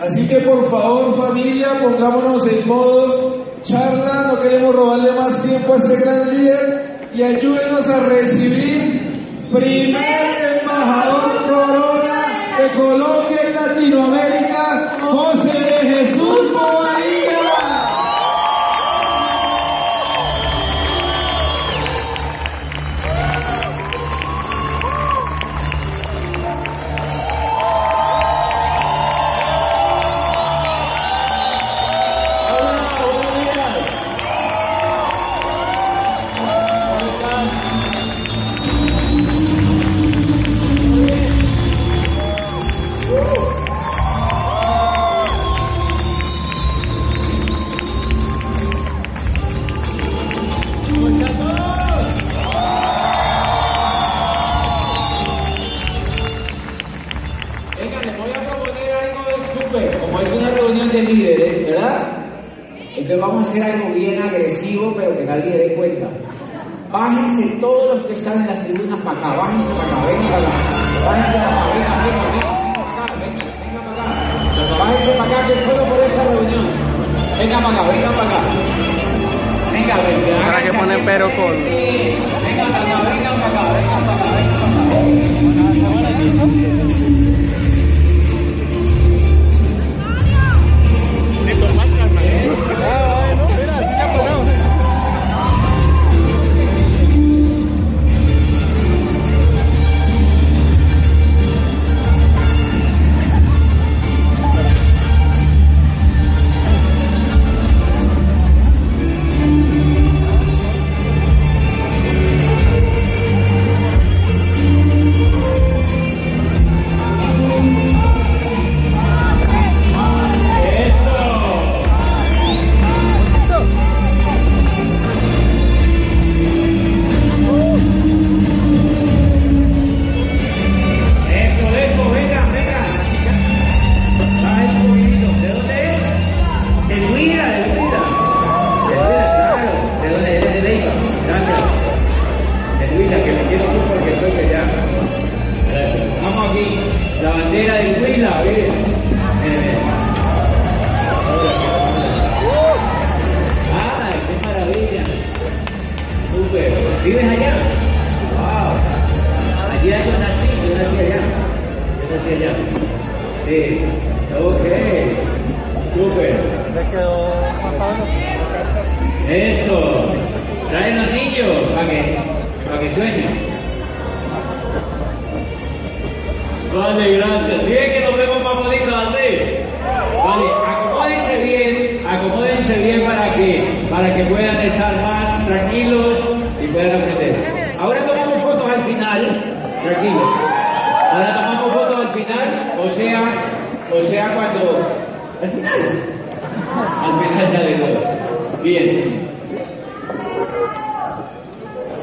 Así que por favor familia, pongámonos en modo charla, no queremos robarle más tiempo a este gran líder. Y ayúdenos a recibir primer embajador corona de Colombia y Latinoamérica, José hacer algo bien agresivo, pero que nadie dé cuenta. Bájense todos los que están en las tribunas para acá, bájense para acá, vengan para acá. Bájense para acá, venga, venga, venga, venga, venga para acá. Bájense para acá, que solo por esta reunión. Venga para acá, venga para acá. Venga, venga. Para que ponen pero con... Venga para acá, venga para acá, venga para acá, venga para acá.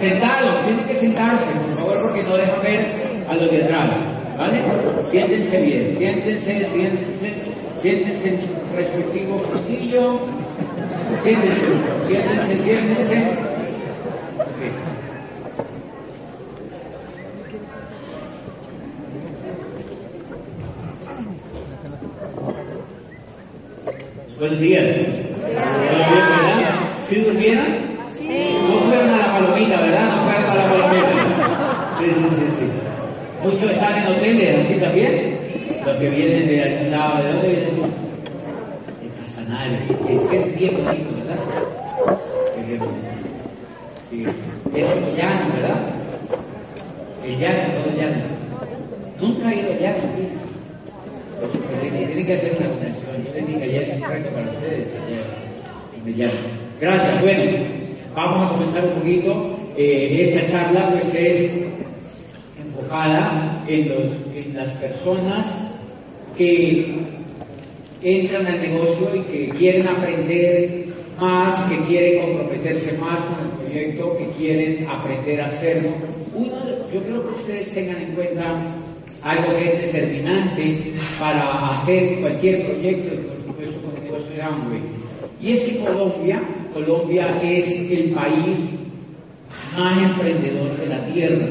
Sentados, tienen que sentarse, por favor, porque no dejan ver a los de atrás. ¿Vale? Siéntense bien, siéntense, siéntense, siéntense en su respectivo frontillo. Siéntense, siéntense, siéntense. Ok. Buenos días. ¿Todo bien, verdad? ¿Sí durmieron? Sí. No fueron a la palomita, ¿verdad? No fueron a la palomita. Sí, sí, sí, sí. Muchos están en hoteles, ¿así también? Los que vienen de algún lado, ¿de dónde vienes tú? De Casanare. Es que es bien bonito, ¿verdad? Es bien bonito. Sí. Es llano, ¿verdad? El llano, todo llano. Nunca he ido llano, ¿sí? Tienen que hacer una conexión. Yo les dije ayer un para ustedes. ayer. Gracias. Bueno, vamos a comenzar un poquito. Eh, charla pues es enfocada en, los, en las personas que entran al negocio y que quieren aprender más, que quieren comprometerse más con el proyecto, que quieren aprender a hacerlo. Uno, yo creo que ustedes tengan en cuenta algo que es determinante para hacer cualquier proyecto, por supuesto con el negocio de Amway. Y es que Colombia, Colombia es el país más emprendedor de la Tierra.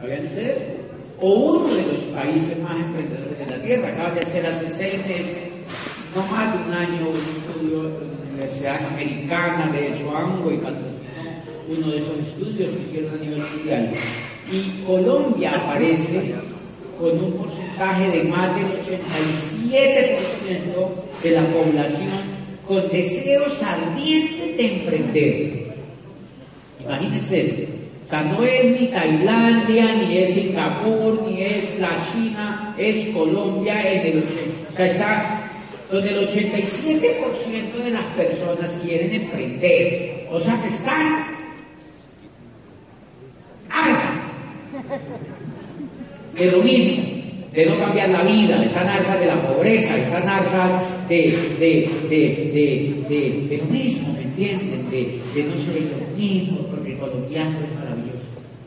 ¿Sabían ustedes? O uno de los países más emprendedores de la Tierra. Acaba de hacer hace seis meses no más de un año, un estudio en la Universidad Americana de Joango y patrocinó uno de esos estudios que hicieron a nivel mundial. Y Colombia aparece con un porcentaje de más del 87% de la población con deseos ardientes de emprender. Imagínense esto. O no es ni Tailandia, ni es Singapur, ni es la China, es Colombia en el 80. O sea, está donde el 87% de las personas quieren emprender. O sea, que están hartas de lo mismo, de no cambiar la vida, están hartas de la pobreza, están hartas de, de, de, de, de, lo mismo, ¿me entienden? De, de no ser los mismos, porque el colombiano es maravilloso.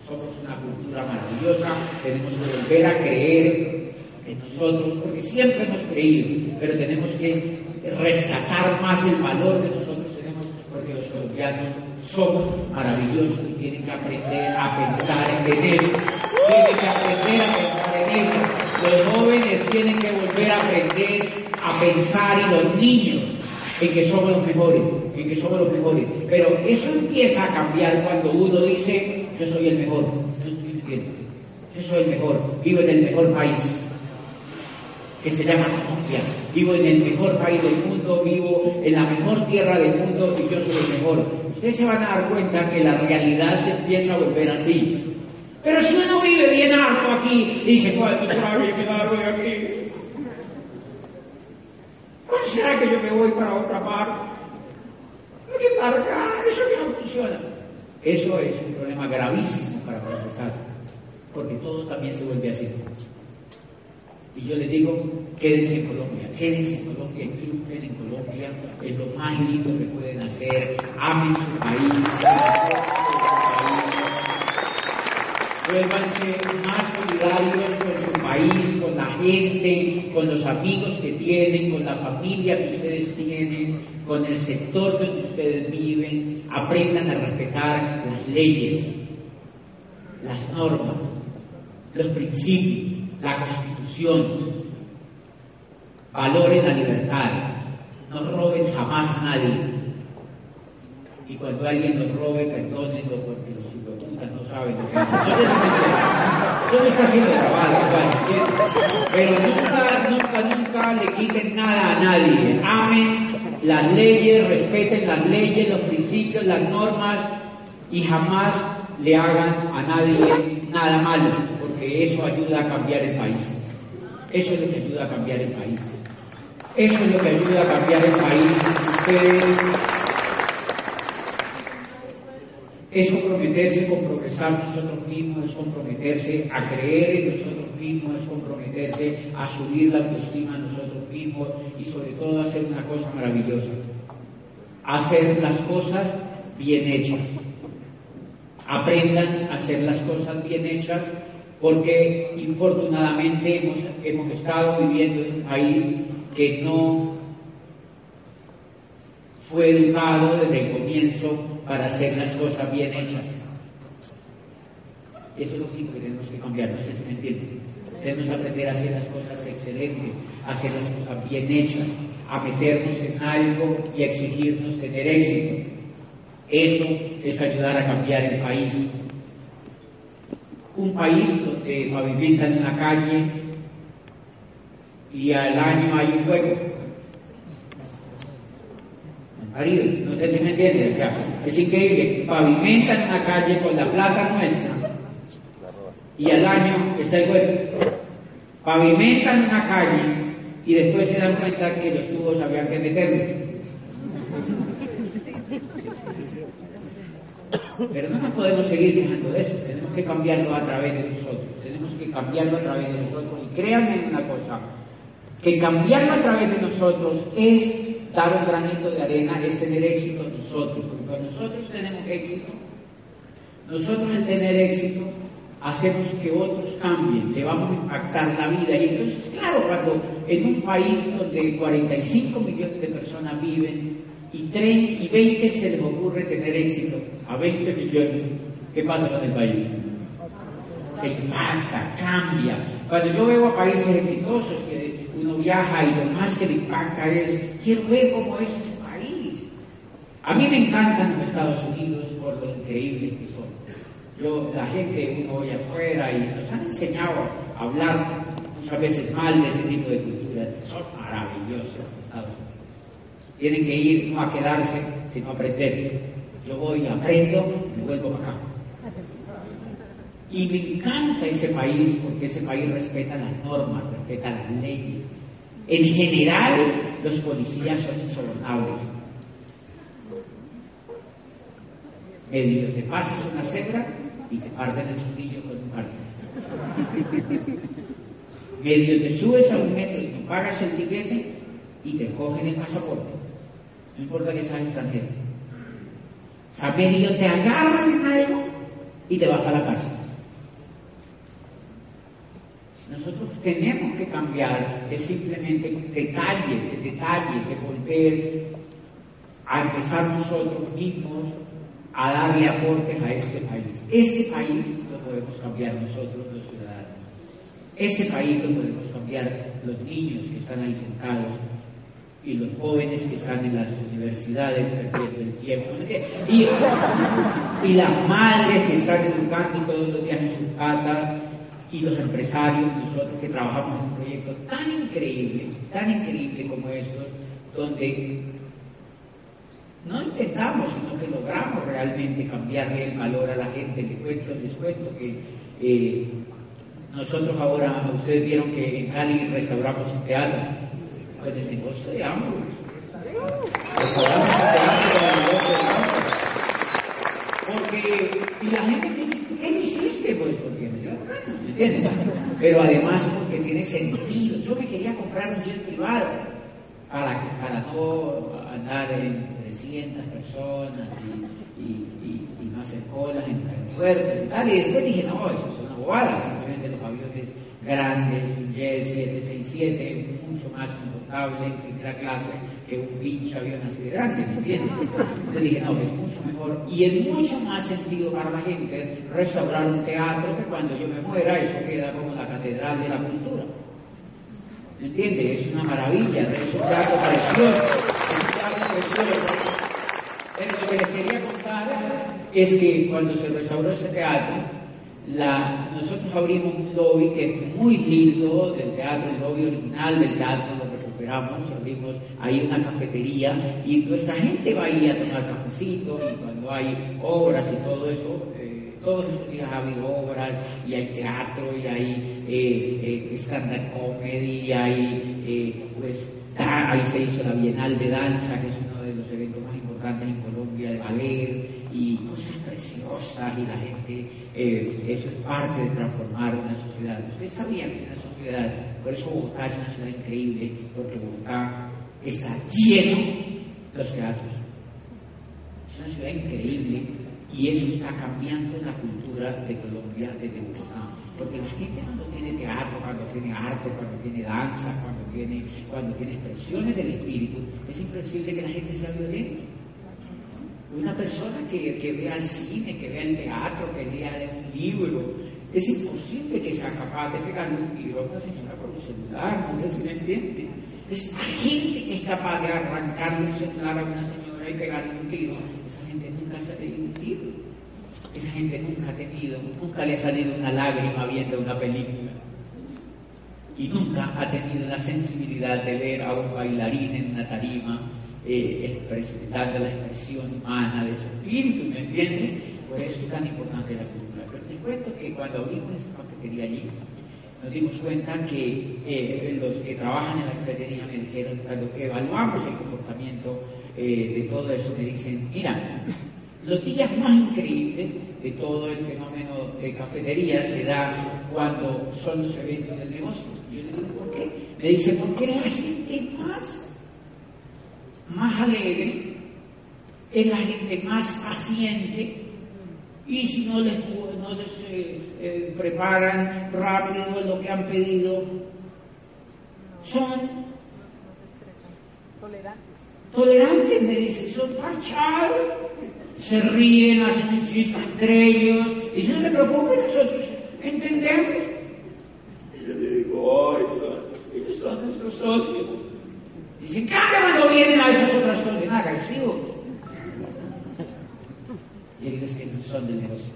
Somos una cultura maravillosa, tenemos que volver a creer en nosotros, porque siempre hemos creído, pero tenemos que rescatar más el valor que nosotros tenemos, porque los colombianos somos maravillosos y tienen que aprender a pensar en eso. Tienen que aprender a pensar en eso. Los jóvenes tienen que volver a aprender a pensar y los niños en que somos los mejores, en que somos los mejores. Pero eso empieza a cambiar cuando uno dice, yo soy el mejor. Yo soy el mejor, vivo en el mejor país que se llama Colombia. Vivo en el mejor país del mundo, vivo en la mejor tierra del mundo y yo soy el mejor. Ustedes se van a dar cuenta que la realidad se empieza a volver así. Pero si uno vive bien harto aquí y dice, ¿cuánto que quedarme aquí? ¿Cuándo será que yo me voy para otra parte? ¿Qué para acá? Eso que no funciona. Eso es un problema gravísimo para empezar, porque todo también se vuelve así. Y yo les digo, quédense en Colombia, quédense en Colombia, triunfen en Colombia, es lo más lindo que pueden hacer, amen su país, vuélvanse más solidarios con su país, con la gente, con los amigos que tienen, con la familia que ustedes tienen, con el sector donde ustedes viven, aprendan a respetar las leyes, las normas, los principios, la constitución, valoren la libertad, no roben jamás a nadie. Y cuando alguien nos robe, perdónenlo porque los hijueputas no saben lo que. Eso no está igual, ¿entiendes? Pero nunca, nunca, nunca le quiten nada a nadie. Amen las leyes, respeten las leyes, los principios, las normas y jamás le hagan a nadie nada malo, porque eso ayuda a cambiar el país. Eso es lo que ayuda a cambiar el país. Eso es lo que ayuda a cambiar el país. Ustedes es comprometerse con progresar nosotros mismos, es comprometerse a creer en nosotros mismos, es comprometerse a subir la autoestima a nosotros mismos y sobre todo hacer una cosa maravillosa, hacer las cosas bien hechas. Aprendan a hacer las cosas bien hechas porque infortunadamente hemos, estado viviendo en un país que no fue educado desde el comienzo para hacer las cosas bien hechas. Eso es lo único que tenemos que cambiar, no sé si me entienden. Tenemos que aprender a hacer las cosas excelentes, a hacer las cosas bien hechas, a meternos en algo y a exigirnos tener éxito. Eso es ayudar a cambiar el país. Un país donde pavimentan una calle y al año hay un juego no sé si me entienden, o sea, es increíble, pavimentan una calle con la plata nuestra y al año está el hueco. Pavimentan una calle y después se dan cuenta que los tubos habían que meterlos. Pero no nos podemos seguir quejando de eso, tenemos que cambiarlo a través de nosotros, tenemos que cambiarlo a través de nosotros. Y créanme una cosa, que cambiarlo a través de nosotros es dar un granito de arena es tener éxito nosotros. Porque cuando nosotros tenemos éxito, nosotros al tener éxito hacemos que otros cambien, le vamos a impactar la vida. Y entonces, claro, cuando en un país donde 45 millones de personas viven y, 30, y 20 se les ocurre tener éxito, a 20 millones, ¿qué pasa con el país? Se impacta, cambia. Cuando yo veo a países exitosos que uno viaja y lo más que le impacta es, quiero ver cómo es ese país. A mí me encantan los Estados Unidos por lo increíbles que son. Yo, la gente, uno voy afuera y nos han enseñado a hablar muchas veces mal de ese tipo de culturas. Son maravillosos los Estados Unidos. Tienen que ir no a quedarse, sino a aprender. Yo voy, aprendo y vuelvo acá. Y me encanta ese país porque ese país respeta las normas, respeta las leyes. En general, los policías son insobornables. Medio te pasas una cebra y te parten el chupillo con un cartel. Medio te subes a un metro y no pagas el tiquete y te cogen el pasaporte. No importa que seas extranjero. Sea, medio te agarran algo y te vas para la casa. Nosotros tenemos que cambiar, es simplemente detalles, detalles, de volver a empezar nosotros mismos a darle aportes a este país. Este país lo podemos cambiar nosotros los ciudadanos. Este país lo podemos cambiar los niños que están ahí sentados y los jóvenes que están en las universidades perdiendo el tiempo. Y, las madres que están educando todos los días en sus casas y los empresarios, nosotros que trabajamos en un proyecto tan increíble, tan increíble como estos, donde no intentamos, sino que logramos realmente cambiarle el valor a la gente. Les cuento, les cuento que eh, nosotros ahora, ustedes vieron que en Cali restauramos un teatro el el de ambos. Porque, y la gente ¿qué hiciste? Pues porque me dio la gana, ¿me entiendes? Pero además porque tiene sentido. Yo me quería comprar un jet privado para, para no andar en 300 personas y, y, y, y no hacer colas en aeropuertos y tal. Y después dije, no, eso es una bobada. Simplemente los aviones grandes, un jet 767, mucho más confortable en primera clase que un pinche avión así de grande, ¿me entiendes? Entonces dije, no, es mucho mejor y es mucho más sentido para la gente restaurar un teatro que cuando yo me muera eso queda como la catedral de la cultura. ¿Me entiendes? Es una maravilla, es un teatro precioso. Pero lo que les quería contar es que cuando se restauró ese teatro, la- nosotros abrimos un lobby que es muy lindo del teatro, el lobby original del teatro, lo recuperamos, abrimos ahí una cafetería y nuestra gente va ahí a tomar cafecito y cuando hay obras y todo eso, eh, todos los días ha habido obras y hay teatro y hay eh, eh, stand-up comedy y hay, eh, pues, ahí se hizo la Bienal de Danza, que es uno de los eventos más importantes en Colombia, de ballet y cosas preciosas y la gente, eh, eso es parte de transformar una sociedad. Ustedes sabían que una sociedad, por eso Bogotá es una ciudad increíble, porque Bogotá está lleno de los teatros. Es una ciudad increíble y eso está cambiando la cultura de Colombia desde Bogotá. Porque la gente cuando tiene teatro, cuando tiene arte, cuando tiene danza, cuando tiene, cuando tiene expresiones del espíritu, es imposible que la gente sea violenta. Una persona que, que vea el cine, que vea el teatro, que lea un libro, es imposible que sea capaz de pegarle un tiro a una señora por un celular, no sé si me entiende. Es la gente que es capaz de arrancarle un celular a una señora y pegarle un tiro. Esa gente nunca se ha tenido un tiro. Esa gente nunca ha tenido, nunca le ha salido una lágrima viendo una película. Y nunca ha tenido la sensibilidad de ver a un bailarín en una tarima eh, presentando la expresión humana de su espíritu, ¿me entiendes? Por eso es tan importante la cultura. Pero te cuento que cuando abrimos esa cafetería allí, nos dimos cuenta que eh, los que trabajan en la cafetería me dijeron, cuando evaluamos el comportamiento eh, de todo eso, me dicen, mira, los días más increíbles de todo el fenómeno de cafetería se da cuando son los eventos del negocio. Yo le digo, ¿por qué? Me dice, porque la gente más más alegre, es la gente más paciente y si no les, no les eh, eh, preparan rápido lo que han pedido, son tolerantes, me dicen, son parchados, se ríen, hacen un chiste entre ellos y si no se preocupen, nosotros entendemos. Y digo, ay, son, ellos son nuestros socios. Dice, en cambio cuando vienen a esas otras nada, agresivo. Y él dice que no son del negocio.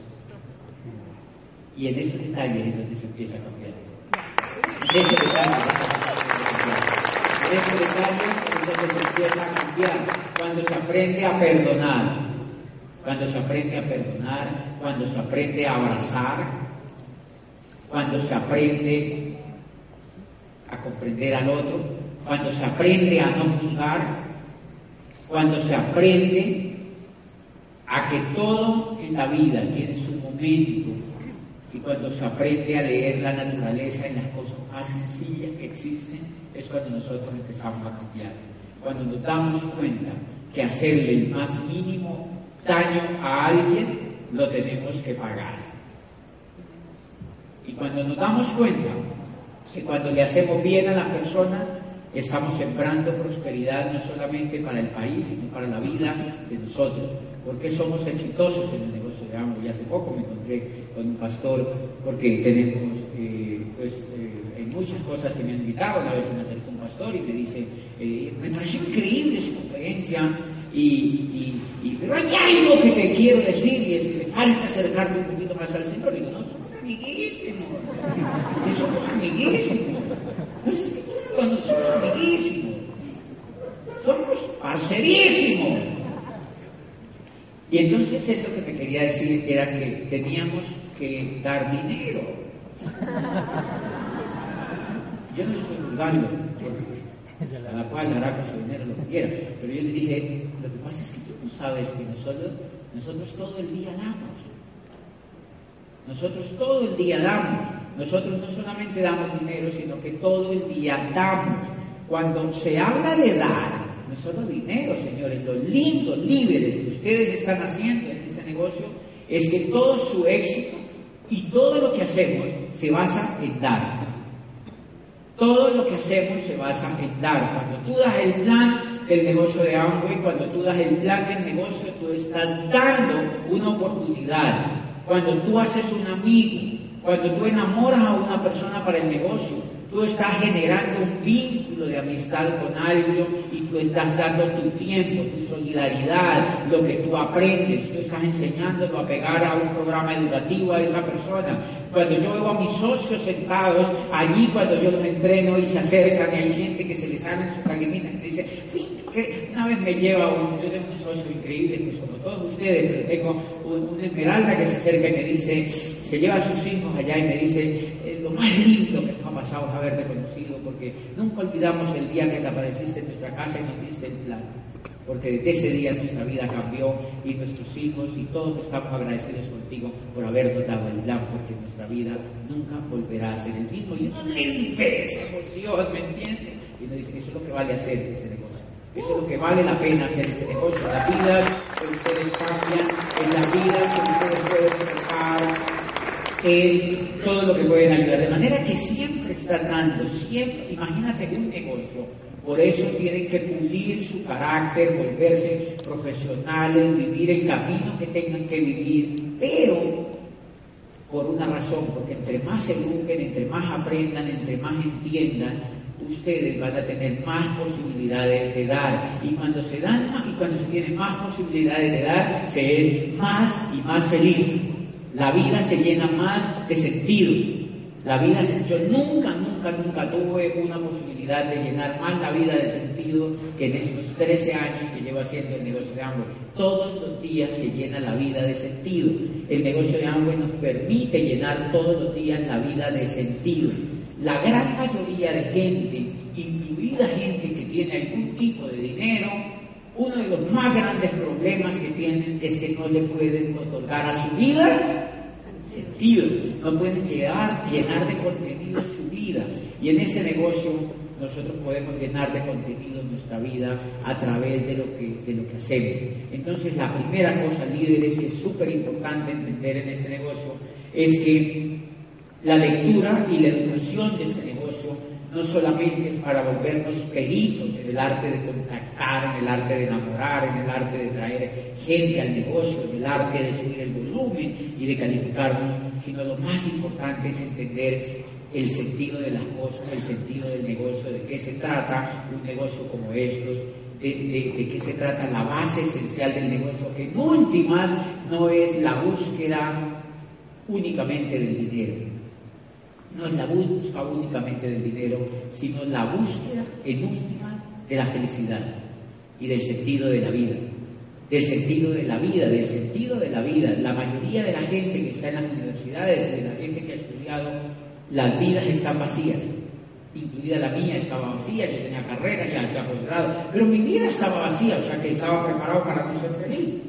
Y en ese detalle es donde se empieza a cambiar. En ese detalle, en ese detalle es donde se empieza a cambiar. Cuando se aprende a perdonar, cuando se aprende a perdonar, cuando se aprende a abrazar, cuando se aprende a comprender al otro, cuando se aprende a no juzgar, cuando se aprende a que todo en la vida tiene su momento y cuando se aprende a leer la naturaleza en las cosas más sencillas que existen, es cuando nosotros empezamos a cambiar. Cuando nos damos cuenta que hacerle el más mínimo daño a alguien, lo tenemos que pagar. Y cuando nos damos cuenta que cuando le hacemos bien a las personas, estamos sembrando prosperidad no solamente para el país, sino para la vida de nosotros, porque somos exitosos en el negocio de ambos. Y hace poco me encontré con un pastor, porque tenemos, eh, pues, eh, en muchas cosas que me han invitado, una vez me acercó un pastor y me dice, eh, me pareció increíble su conferencia, y, pero hay algo que te quiero decir, y es que me falta acercarte un poquito más al Señor. Y digo, no, somos amiguísimos, somos amiguísimos. Somos amiguísimos, somos parcerísimos. Y entonces él lo que me quería decir era que teníamos que dar dinero. Yo no estoy juzgando, cada cual hará con su dinero lo que quiera, pero yo le dije, lo que pasa es que tú no sabes que nosotros, nosotros todo el día damos. Nosotros todo el día damos. Nosotros no solamente damos dinero, sino que todo el día damos. Cuando se habla de dar, no solo dinero, señores, los lindos líderes que ustedes están haciendo en este negocio es que todo su éxito y todo lo que hacemos se basa en dar. Todo lo que hacemos se basa en dar. Cuando tú das el plan del negocio de Amway, cuando tú das el plan del negocio, tú estás dando una oportunidad. Cuando tú haces un amigo, cuando tú enamoras a una persona para el negocio, tú estás generando un vínculo de amistad con alguien y tú estás dando tu tiempo, tu solidaridad, lo que tú aprendes, tú estás enseñándolo a pegar a un programa educativo a esa persona. Cuando yo veo a mis socios sentados allí, cuando yo los entreno y se acercan y hay gente que se les en su caguinita y dice, que una vez me lleva un, yo tengo un socio increíble que somos todos ustedes, pero tengo un, una esmeralda que se acerca y me dice, se lleva a sus hijos allá y me dice, lo más lindo que nos ha pasado es haberte conocido, porque nunca olvidamos el día que te apareciste en nuestra casa y nos diste el plan. Porque desde ese día nuestra vida cambió y nuestros hijos y todos estamos agradecidos contigo por habernos dado el plan, porque nuestra vida nunca volverá a ser el mismo. Y no les ve esa emoción, ¿me entiendes? Y nos dicen, eso es lo que vale hacer este negocio. Eso es lo que vale la pena hacer este negocio. La vida que ustedes cambian, en la vida que ustedes pueden tocar, es todo lo que pueden ayudar. De manera que siempre están dando, siempre, imagínate un negocio. Por eso tienen que pulir su carácter, volverse profesionales, vivir el camino que tengan que vivir, pero por una razón, porque entre más se eduquen, entre más aprendan, entre más entiendan, ustedes van a tener más posibilidades de dar. Y cuando se dan más, y cuando se tienen más posibilidades de dar, se es más y más feliz. La vida se llena más de sentido. La vida, yo nunca, nunca, nunca tuve una posibilidad de llenar más la vida de sentido que en estos 13 años que llevo haciendo el negocio de Amway. Todos los días se llena la vida de sentido. El negocio de Amway nos permite llenar todos los días la vida de sentido. La gran mayoría de gente, incluida gente que tiene algún tipo de dinero, uno de los más grandes problemas que tienen es que no le pueden otorgar a su vida sentido, no pueden llegar, llenar de contenido su vida. Y en ese negocio nosotros podemos llenar de contenido nuestra vida a través de lo que, de lo que hacemos. Entonces la primera cosa, líderes, que es súper importante entender en ese negocio, es que la lectura y la educación de ese negocio no solamente es para volvernos peritos en el arte de contactar, en el arte de enamorar, en el arte de traer gente al negocio, en el arte de subir el volumen y de calificarnos, sino lo más importante es entender el sentido de las cosas, el sentido del negocio, de qué se trata un negocio como estos, de, qué se trata la base esencial del negocio, que en últimas no es la búsqueda únicamente del dinero. No es la búsqueda únicamente del dinero, sino la búsqueda en última de la felicidad y del sentido de la vida. Del sentido de la vida, del sentido de la vida. La mayoría de la gente que está en las universidades, de la gente que ha estudiado, las vidas están vacías. Incluida la mía estaba vacía, yo tenía carrera, ya hacía posgrado, pero mi vida estaba vacía, o sea que estaba preparado para no ser feliz.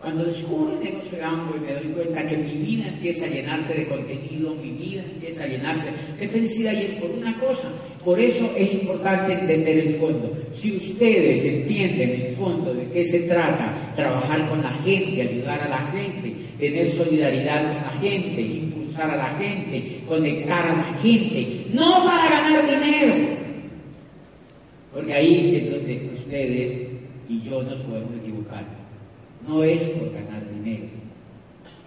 Cuando descubro el negocio de Amway me doy cuenta que mi vida empieza a llenarse de contenido, mi vida empieza a llenarse de felicidad y es por una cosa. Por eso es importante entender el fondo. Si ustedes entienden el fondo de qué se trata, trabajar con la gente, ayudar a la gente, tener solidaridad con la gente, impulsar a la gente, conectar a la gente, no para ganar dinero. Porque ahí es donde ustedes y yo nos podemos. No es por ganar dinero,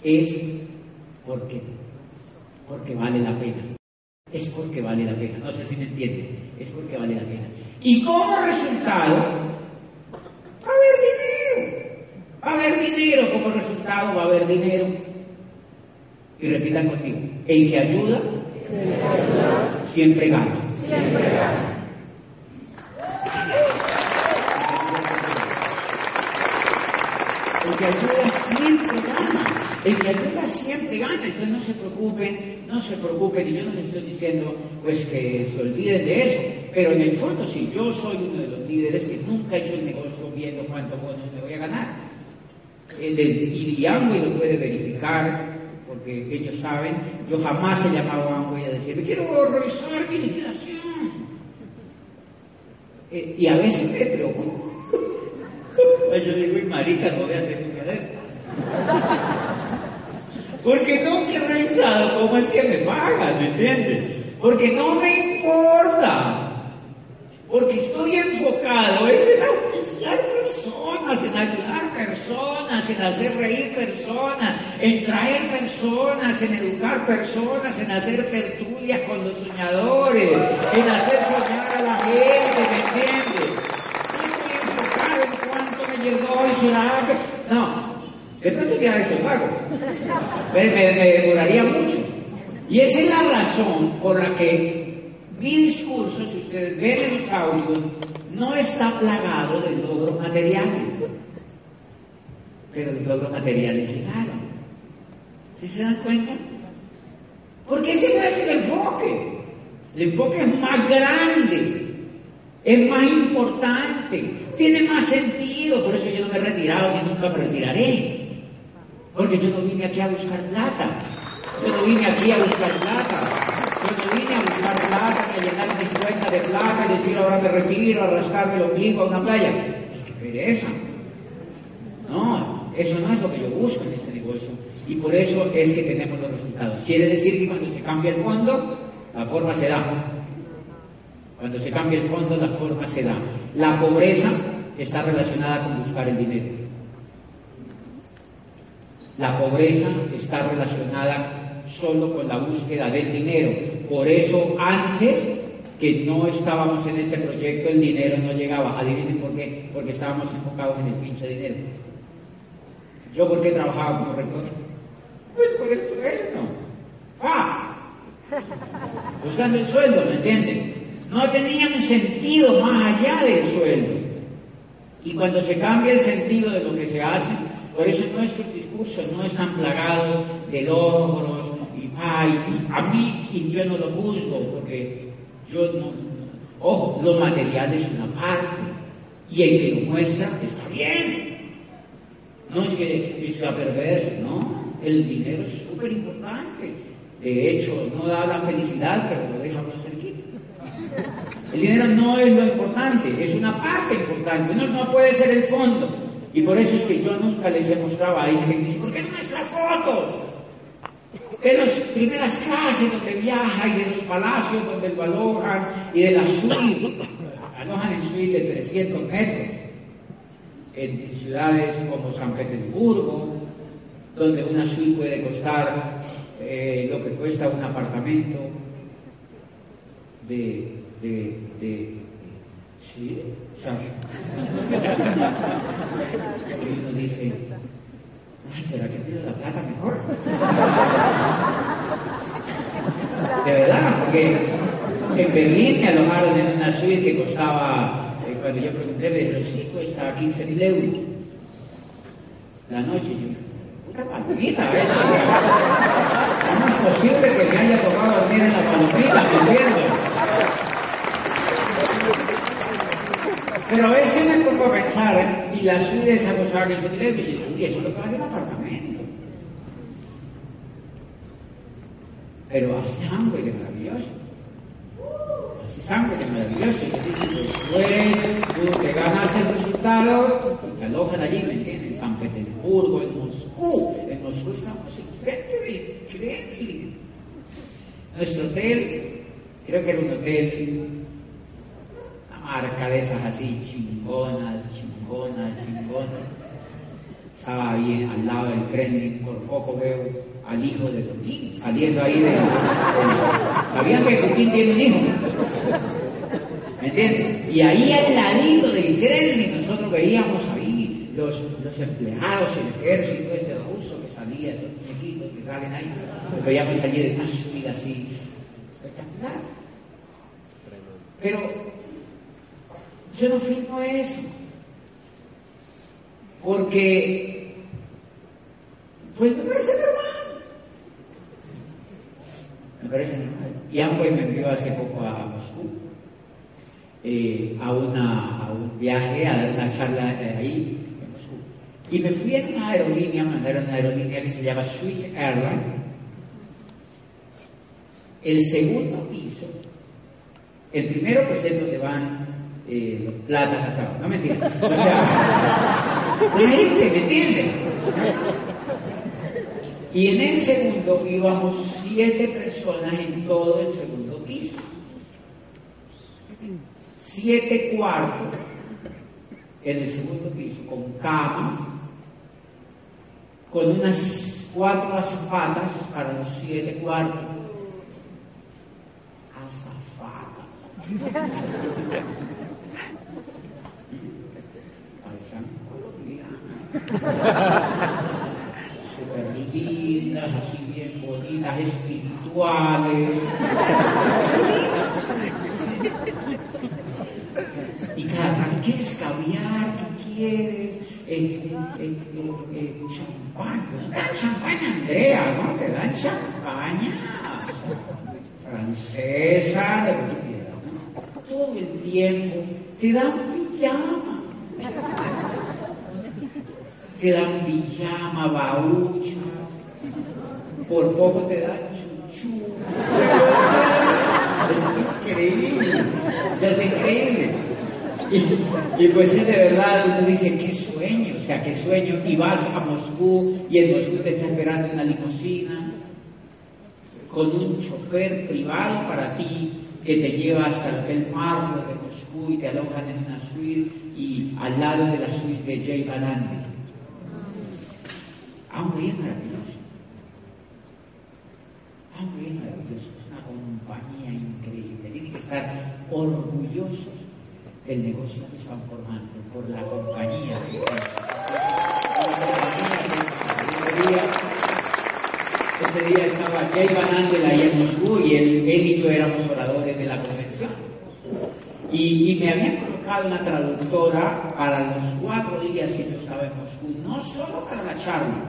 es porque, porque vale la pena. Es porque vale la pena. No sé si me entienden, es porque vale la pena. Y como resultado, va a haber dinero. Va a haber dinero como resultado, va a haber dinero. Y repitan conmigo, el que ayuda, siempre gana. El que ayuda siempre gana. El que ayuda siempre gana. Entonces no se preocupen, no se preocupen. Y yo no les estoy diciendo pues que se olviden de eso. Pero en el fondo sí, yo soy uno de los líderes que nunca he hecho el negocio viendo cuánto bonos me voy a ganar. El de y Amway lo puede verificar, porque ellos saben, yo jamás he llamado a Amway a decirme, quiero revisar mi liquidación. Eh, y a veces me Yo digo, y marica, no voy a hacer mi cadena. Porque no he revisado cómo es que me pagan, ¿me entiendes? Porque no me importa. Porque estoy enfocado en auspiciar personas, en ayudar personas, en hacer reír personas, en traer personas, en educar personas, en hacer tertulias con los soñadores, en hacer soñar a la gente, ¿me entiendes? No estoy enfocado en cuánto llegó que... No, de pronto ya eso lo hago. Me, me- demoraría mucho. Y esa es la razón por la que mi discurso, si ustedes ven en los audios, no está plagado de logros materiales. Pero los logros materiales llegaron. ¿Sí se dan cuenta? Porque ese no es el enfoque. El enfoque es más grande, es más importante, tiene más sentido. Por eso yo no me he retirado ni nunca me retiraré. Porque yo no vine aquí a buscar plata. Yo no vine aquí a buscar plata. Yo no vine a buscar plata, a llenar mi cuenta de plata y decir ahora me retiro, a rascarme el ombligo a una playa. ¡Qué pereza! No, eso no es lo que yo busco en este negocio. Y por eso es que tenemos los resultados. Quiere decir que cuando se cambia el fondo, la forma se da. Cuando se cambia el fondo, la forma se da. La pobreza está relacionada con buscar el dinero. La pobreza está relacionada solo con la búsqueda del dinero. Por eso antes que no estábamos en ese proyecto, el dinero no llegaba. Adivinen por qué. Porque estábamos enfocados en el pinche dinero. ¿Yo por qué trabajaba como rector? Pues por el sueldo. ¡Ah! Buscando el sueldo, ¿me entienden? No tenía un sentido más allá del sueldo. Y cuando se cambia el sentido de lo que se hace, por eso nuestros discursos no están plagados de logros y a mí y yo no lo juzgo porque yo no, ojo, lo material es una parte y el que lo muestra está bien. No es que sea perverso, no. El dinero es súper importante. De hecho, no da la felicidad, pero lo deja uno cerquita. El dinero no es lo importante, es una parte importante, no, puede ser el fondo. Y por eso es que yo nunca les he mostrado a alguien que dice, ¿por qué no muestra fotos? De las primeras clases donde viaja y de los palacios donde lo alojan y de las suites, alojan en suites de 300 metros, en ciudades como San Petersburgo, donde una suite puede costar eh, lo que cuesta un apartamento, de, de, de, sí, y uno dice, ay, ¿será que pido la plata mejor? De verdad, porque en Berlín me alojaron en una suite que costaba, eh, cuando yo pregunté, me dijeron, sí, cuesta 15 mil euros la noche. Yo, puta palomita, ¿eh? ¿Cómo es posible que me haya tocado dormir en la palomita? ¿Me entiendes? Pero veces me pongo a pensar, y la suite esa costaba 15 mil euros, y yo, uy, eso es lo que vale un apartamento. Pero hace hambre de maravilloso. Hace sangre de maravilloso. Después tú te ganas el resultado te alojan allí, ¿me entiendes? En San Petersburgo, en Moscú. En Moscú estamos enfrente del Kremlin. Nuestro hotel, creo que era un hotel, esas así, chingonas, chingonas, chingonas. Estaba ahí al lado del Kremlin, por poco veo al hijo de Putin saliendo ahí de... ¿Sabían que Putin tiene un hijo? ¿Me entiendes? Y ahí al ladito del Kremlin nosotros veíamos ahí los, los empleados, el ejército este ruso que salía, los chiquitos que salen ahí, los veíamos allí de una subida así, espectacular. Pero yo no firmo eso. Porque, pues me parece normal. Me parece normal. Y Amway me envió hace poco a Moscú, eh, a, a un viaje, a dar una charla eh, ahí en Moscú. Y me fui en una aerolínea, mandaron una aerolínea que se llama Swiss Airlines. El segundo piso, el primero pues es donde van eh, hasta abajo, no me entiendes. O sea, ¿me entiendes? Y en el segundo íbamos siete personas en todo el segundo piso. Siete cuartos en el segundo piso, con camas, con unas cuatro azafatas para los siete cuartos. Azafatas. Súper lindas, así bien bonitas, espirituales. Y cada ¿qué es caviar? ¿Qué quieres? Eh, eh, eh, champán, Andrea, ¿no? Te dan champaña francesa, de lo que quieras, ¿no? Todo el tiempo te dan pijama. Te dan pijama, bauchas, por poco te dan chuchu. Es increíble, es increíble. Y, y pues es de verdad, uno dice, qué sueño, o sea, qué sueño. Y vas a Moscú y en Moscú te está esperando una limusina con un chofer privado para ti que te lleva hasta el mármol de Moscú y te alojan en una suite y al lado de la suite de Jay Balandi. Aunque es maravilloso. Aunque es maravilloso. Es una compañía increíble. Tienen que estar orgullosos del negocio que están formando, por la compañía que están. Por la compañía que ese día, estaba Van Andel ahí en Moscú y él, él y yo éramos oradores de la convención. Y, y me habían colocado una traductora para los cuatro días que yo estaba en Moscú, no solo para la charla,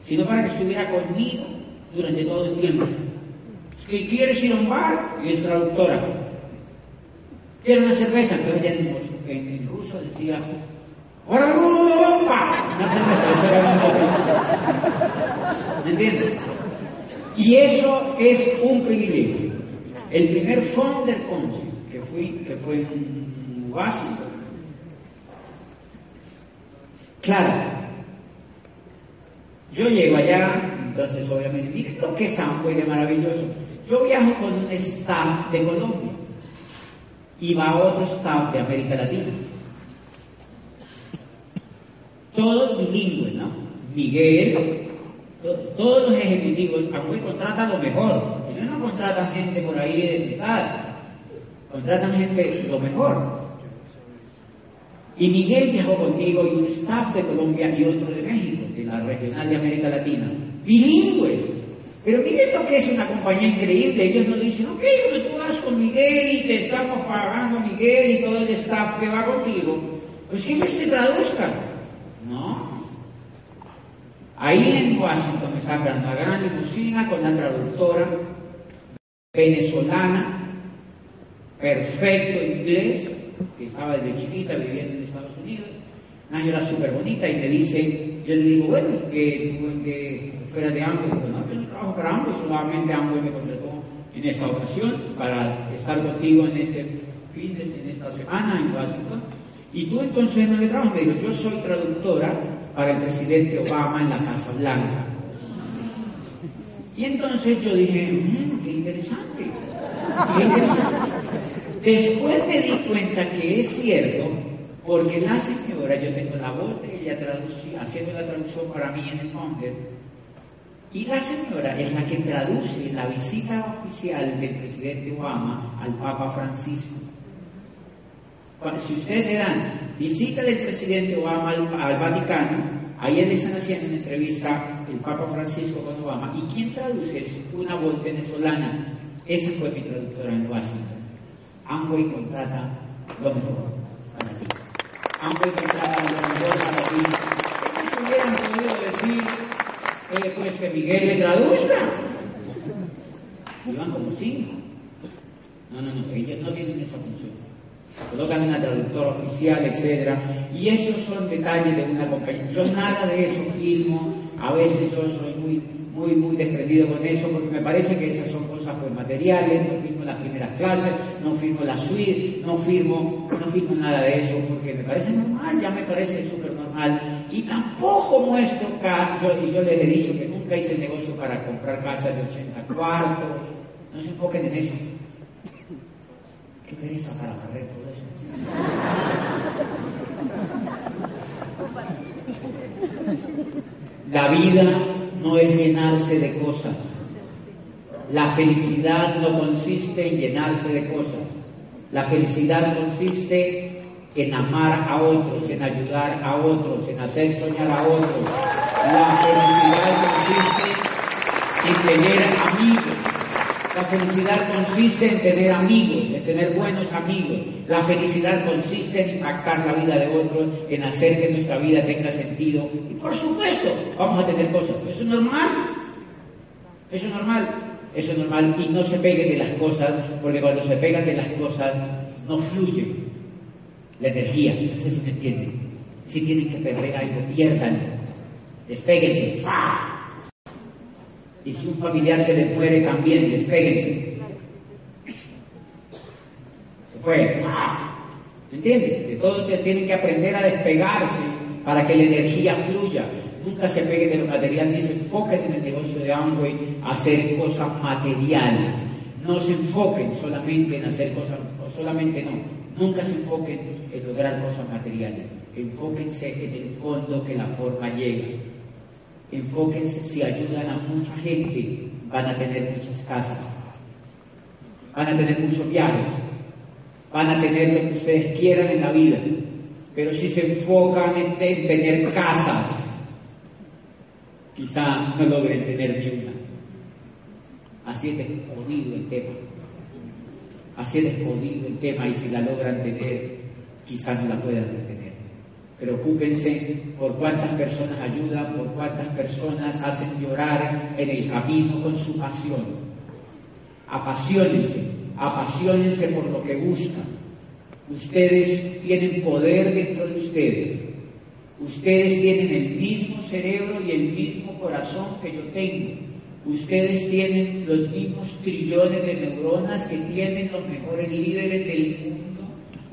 sino para que estuviera conmigo durante todo el tiempo. Si quieres ir a un bar, y es traductora. Quiero una cerveza, entonces ella en, en ruso decía, Una cerveza. ¿Me entiendes? Y eso es un privilegio. El primer founder council que fui, que fue un básico. Claro, yo llego allá, entonces obviamente, miren lo que es Amway de maravilloso. Yo viajo con un staff de Colombia y va otro staff de América Latina. Todos bilingües, ¿no? Miguel, to- todos los ejecutivos, Amway contrata lo mejor. Ellos no contratan gente por ahí de tal. Contratan gente lo mejor. Y Miguel viajó contigo y un staff de Colombia y otro de México, de la regional de América Latina. Bilingües. Pero miren lo que es una compañía increíble. Ellos nos dicen, ok, pues tú vas con Miguel y te estamos pagando Miguel y todo el staff que va contigo. Pues que ellos te traduzcan. No. Ahí en Washington me sacan una gran limusina con la traductora venezolana, perfecto inglés, que estaba desde chiquita viviendo en Estados Unidos. Una señora súper bonita y me dice, yo le digo, bueno, que, que fuera de Amway, digo, no, yo no trabajo para Amway, solamente Amway me contrató en esta ocasión para estar contigo en este fin de esta semana en Washington. Y tú entonces no le trabajas, me digo, yo soy traductora para el presidente Obama en la Casa Blanca. Y entonces yo dije, mmm, qué interesante, qué interesante. Después me di cuenta que es cierto, porque la señora, yo tengo la voz de ella haciendo la traducción para mí en el Congress, y la señora es la que traduce la visita oficial del presidente Obama al Papa Francisco. Si ustedes le dan visita del presidente Obama al, Vaticano, ayer le están haciendo una entrevista el Papa Francisco con Obama, y quien traduce es una voz venezolana. Esa fue mi traductora en Washington. Amway contrata lo mejor para ti. Amway contrata lo mejor para ti. Si hubieran podido decir, eh, pues que Miguel le traduzca. Iban como cinco. No, no, no, ellos no tienen esa función. Colocan una traductora oficial, etcétera, y esos son detalles de una compañía. Yo nada de eso firmo, a veces yo soy muy, muy, muy desprendido con eso, porque me parece que esas son cosas pues materiales, no firmo las primeras clases, no firmo la suite, no firmo, no firmo nada de eso, porque me parece normal, ya me parece súper normal, y tampoco muestro, yo, y yo les he dicho que nunca hice negocio para comprar casas de 80 cuartos, no se enfoquen en eso. Qué para todo eso. La vida no es llenarse de cosas. La felicidad no consiste en llenarse de cosas. La felicidad consiste en amar a otros, en ayudar a otros, en hacer soñar a otros. La felicidad consiste en tener amigos. La felicidad consiste en tener amigos, en tener buenos amigos. La felicidad consiste en impactar la vida de otros, en hacer que nuestra vida tenga sentido. Y por supuesto, vamos a tener cosas. Eso es normal. Eso es normal. Eso es normal. Y no se peguen de las cosas, porque cuando se pegan de las cosas, no fluye la energía. No sé si me entienden. Si tienen que perder algo, pierdan. Despéguense. ¡Fa! Y si un familiar se les muere también, despéguense. Se fue. ¿Me entiendes? De todos tienen que aprender a despegarse para que la energía fluya. Nunca se peguen de lo material ni se en el negocio de Amway a hacer cosas materiales. No se enfoquen solamente en hacer cosas, o solamente no. Nunca se enfoquen en lograr cosas materiales. Enfóquense en el fondo que la forma llega enfóquense si ayudan a mucha gente, van a tener muchas casas, van a tener muchos viajes, van a tener lo que ustedes quieran en la vida. Pero si se enfocan en, tener casas, quizá no logren tener ni una. Así es jodido el tema. Así es jodido el tema y si la logran tener, quizá no la puedan tener. Preocúpense por cuántas personas ayudan, por cuántas personas hacen llorar en el camino con su pasión. Apasionense, apasionense por lo que buscan. Ustedes tienen poder dentro de ustedes. Ustedes tienen el mismo cerebro y el mismo corazón que yo tengo. Ustedes tienen los mismos trillones de neuronas que tienen los mejores líderes del mundo,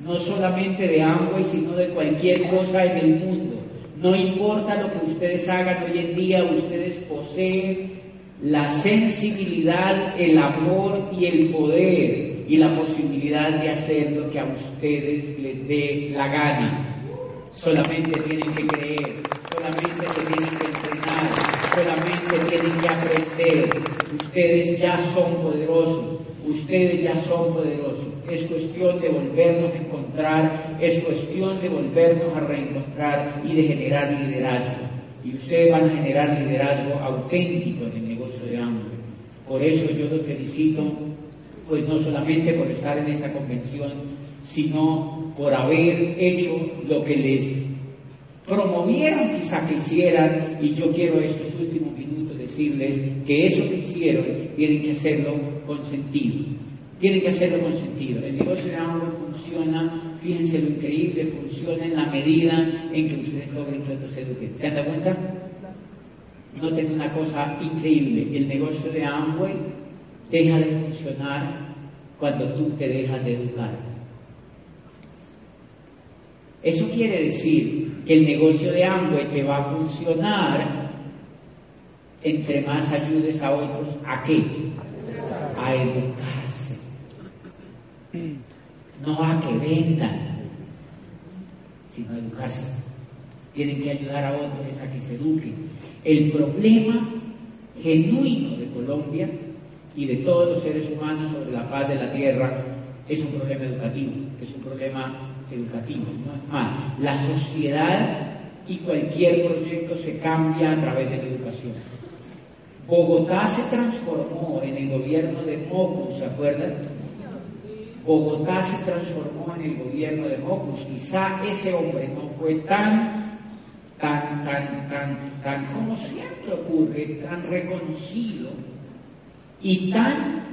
no solamente de Amway, sino de cualquier cosa en el mundo. No importa lo que ustedes hagan hoy en día, ustedes poseen la sensibilidad, el amor y el poder y la posibilidad de hacer lo que a ustedes les dé la gana. Solamente tienen que creer, solamente tienen que entrenar, solamente tienen que aprender. Ustedes ya son poderosos, Ustedes ya son poderosos. Es cuestión de volvernos a encontrar, es cuestión de volvernos a reencontrar y de generar liderazgo. Y ustedes van a generar liderazgo auténtico en el negocio de hambre. Por eso yo los felicito, pues no solamente por estar en esta convención, sino por haber hecho lo que les promovieron quizá que hicieran, y yo quiero estos últimos minutos decirles que eso que hicieron tienen que hacerlo con sentido. Tienen que hacerlo con sentido. El negocio de hambre funciona, fíjense lo increíble, funciona en la medida en que ustedes logren que otros se eduquen. ¿Se dado cuenta? Noten una cosa increíble, el negocio de Amway deja de funcionar cuando tú te dejas de educar. Eso quiere decir que el negocio de Amway te va a funcionar entre más ayudes a otros a qué? A educarse. No a que vendan, sino a educarse. Tienen que ayudar a otros a que se eduquen. El problema genuino de Colombia y de todos los seres humanos sobre la paz de la tierra es un problema educativo, es un problema educativo, no es. La sociedad y cualquier proyecto se cambia a través de la educación. Bogotá se transformó en el gobierno de Mocus, ¿se acuerdan? Bogotá se transformó en el gobierno de Mocus. Quizá ese hombre no fue tan, tan, tan, tan, tan, como siempre ocurre, tan reconocido y tan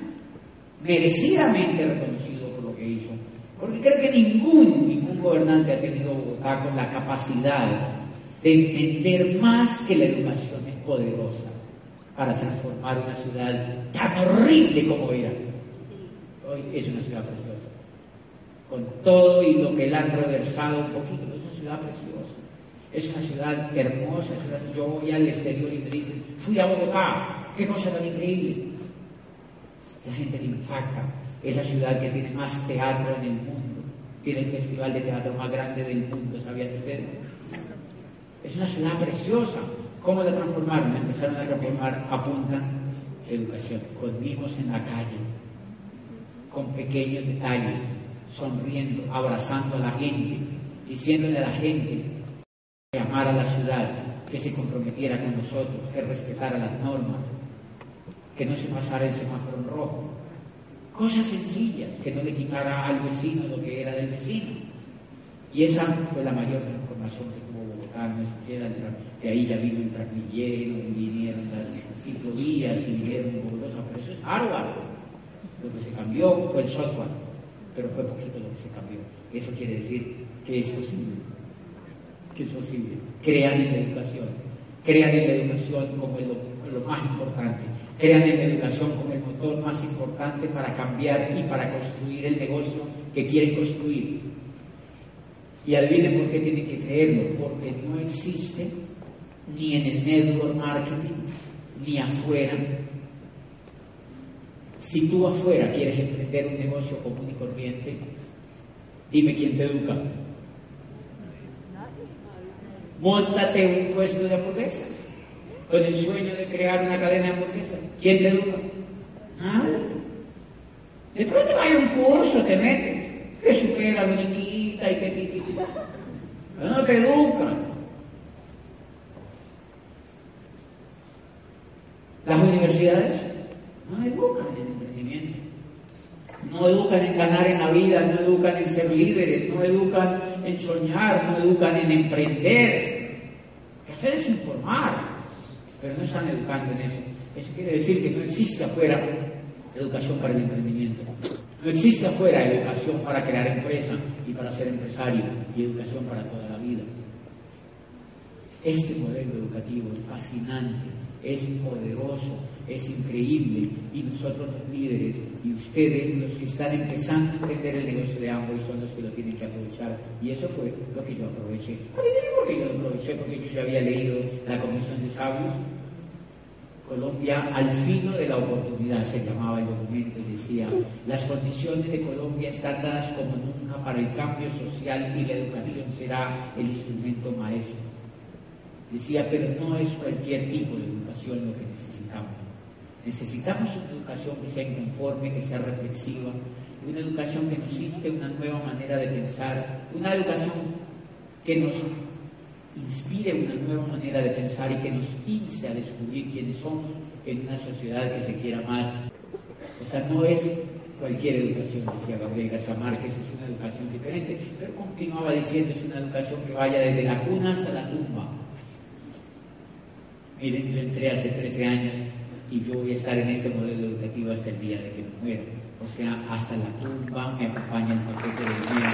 merecidamente reconocido por lo que hizo. Porque creo que ningún, ningún gobernante ha tenido Bogotá con la capacidad de entender más que la educación es poderosa para transformar una ciudad tan horrible como era. Hoy es una ciudad preciosa. Con todo y lo que la han reversado un poquito, es una ciudad preciosa. Es una ciudad hermosa. Yo voy al exterior y me dicen, fui a Bogotá, qué cosa tan increíble. La gente le impacta. Es la ciudad que tiene más teatro en el mundo. Tiene el festival de teatro más grande del mundo, ¿sabían ustedes? Es una ciudad preciosa. ¿Cómo la transformaron? Empezaron a transformar a punta educación, con mimos en la calle, con pequeños detalles, sonriendo, abrazando a la gente, diciéndole a la gente que amara la ciudad, que se comprometiera con nosotros, que respetara las normas, que no se pasara el semáforo rojo. Cosas sencillas, que no le quitara al vecino lo que era del vecino. Y esa fue la mayor transformación que tra- que ahí ya vino el tranquillero, y vinieron las ciclovías y vinieron Bogotá, pero eso es. Lo que se cambió fue el software, pero fue poquito lo que se cambió. Eso quiere decir que es posible, que es posible. Crean en la educación, crean en la educación como lo, lo más importante, crean en la educación como el motor más importante para cambiar y para construir el negocio que quieren construir. Y adivinen por qué tienen que creerlo, porque no existe ni en el network marketing, ni afuera. Si tú afuera quieres emprender un negocio común y corriente, dime quién te educa. Móntate un puesto de hamburguesa con el sueño de crear una cadena de hamburguesas. ¿Quién te educa? Nada. De pronto hay un curso, te metes, que supera la muñequita y que titita. No te educan. Las universidades no educan en emprendimiento. No educan en ganar en la vida, no educan en ser líderes, no educan en soñar, no educan en emprender. Lo que hacen es informar, pero no están educando en eso. Eso quiere decir que no existe afuera educación para el emprendimiento. No existe afuera educación para crear empresa y para ser empresario y educación para toda la vida. Este modelo educativo es fascinante, es poderoso, es increíble y nosotros los líderes y ustedes los que están empezando a entender el negocio de ambos son los que lo tienen que aprovechar y eso fue lo que yo aproveché. ¿Por qué yo lo aproveché? Porque yo ya había leído la Comisión de Sabios Colombia al filo de la oportunidad, se llamaba el documento, y decía, las condiciones de Colombia están dadas como nunca para el cambio social y la educación será el instrumento maestro. Decía, pero no es cualquier tipo de educación lo que necesitamos. Necesitamos una educación que sea inconforme, que sea reflexiva, una educación que nos inste una nueva manera de pensar, una educación que nos inspire una nueva manera de pensar y que nos inste a descubrir quiénes somos en una sociedad que se quiera más. O sea, no es cualquier educación, decía Gabriel García Márquez, es una educación diferente, pero continuaba diciendo, es una educación que vaya desde la cuna hasta la tumba. Miren, yo entré hace 13 años y yo voy a estar en este modelo educativo hasta el día de que me muero. O sea, hasta la tumba me acompaña el paquete de vida,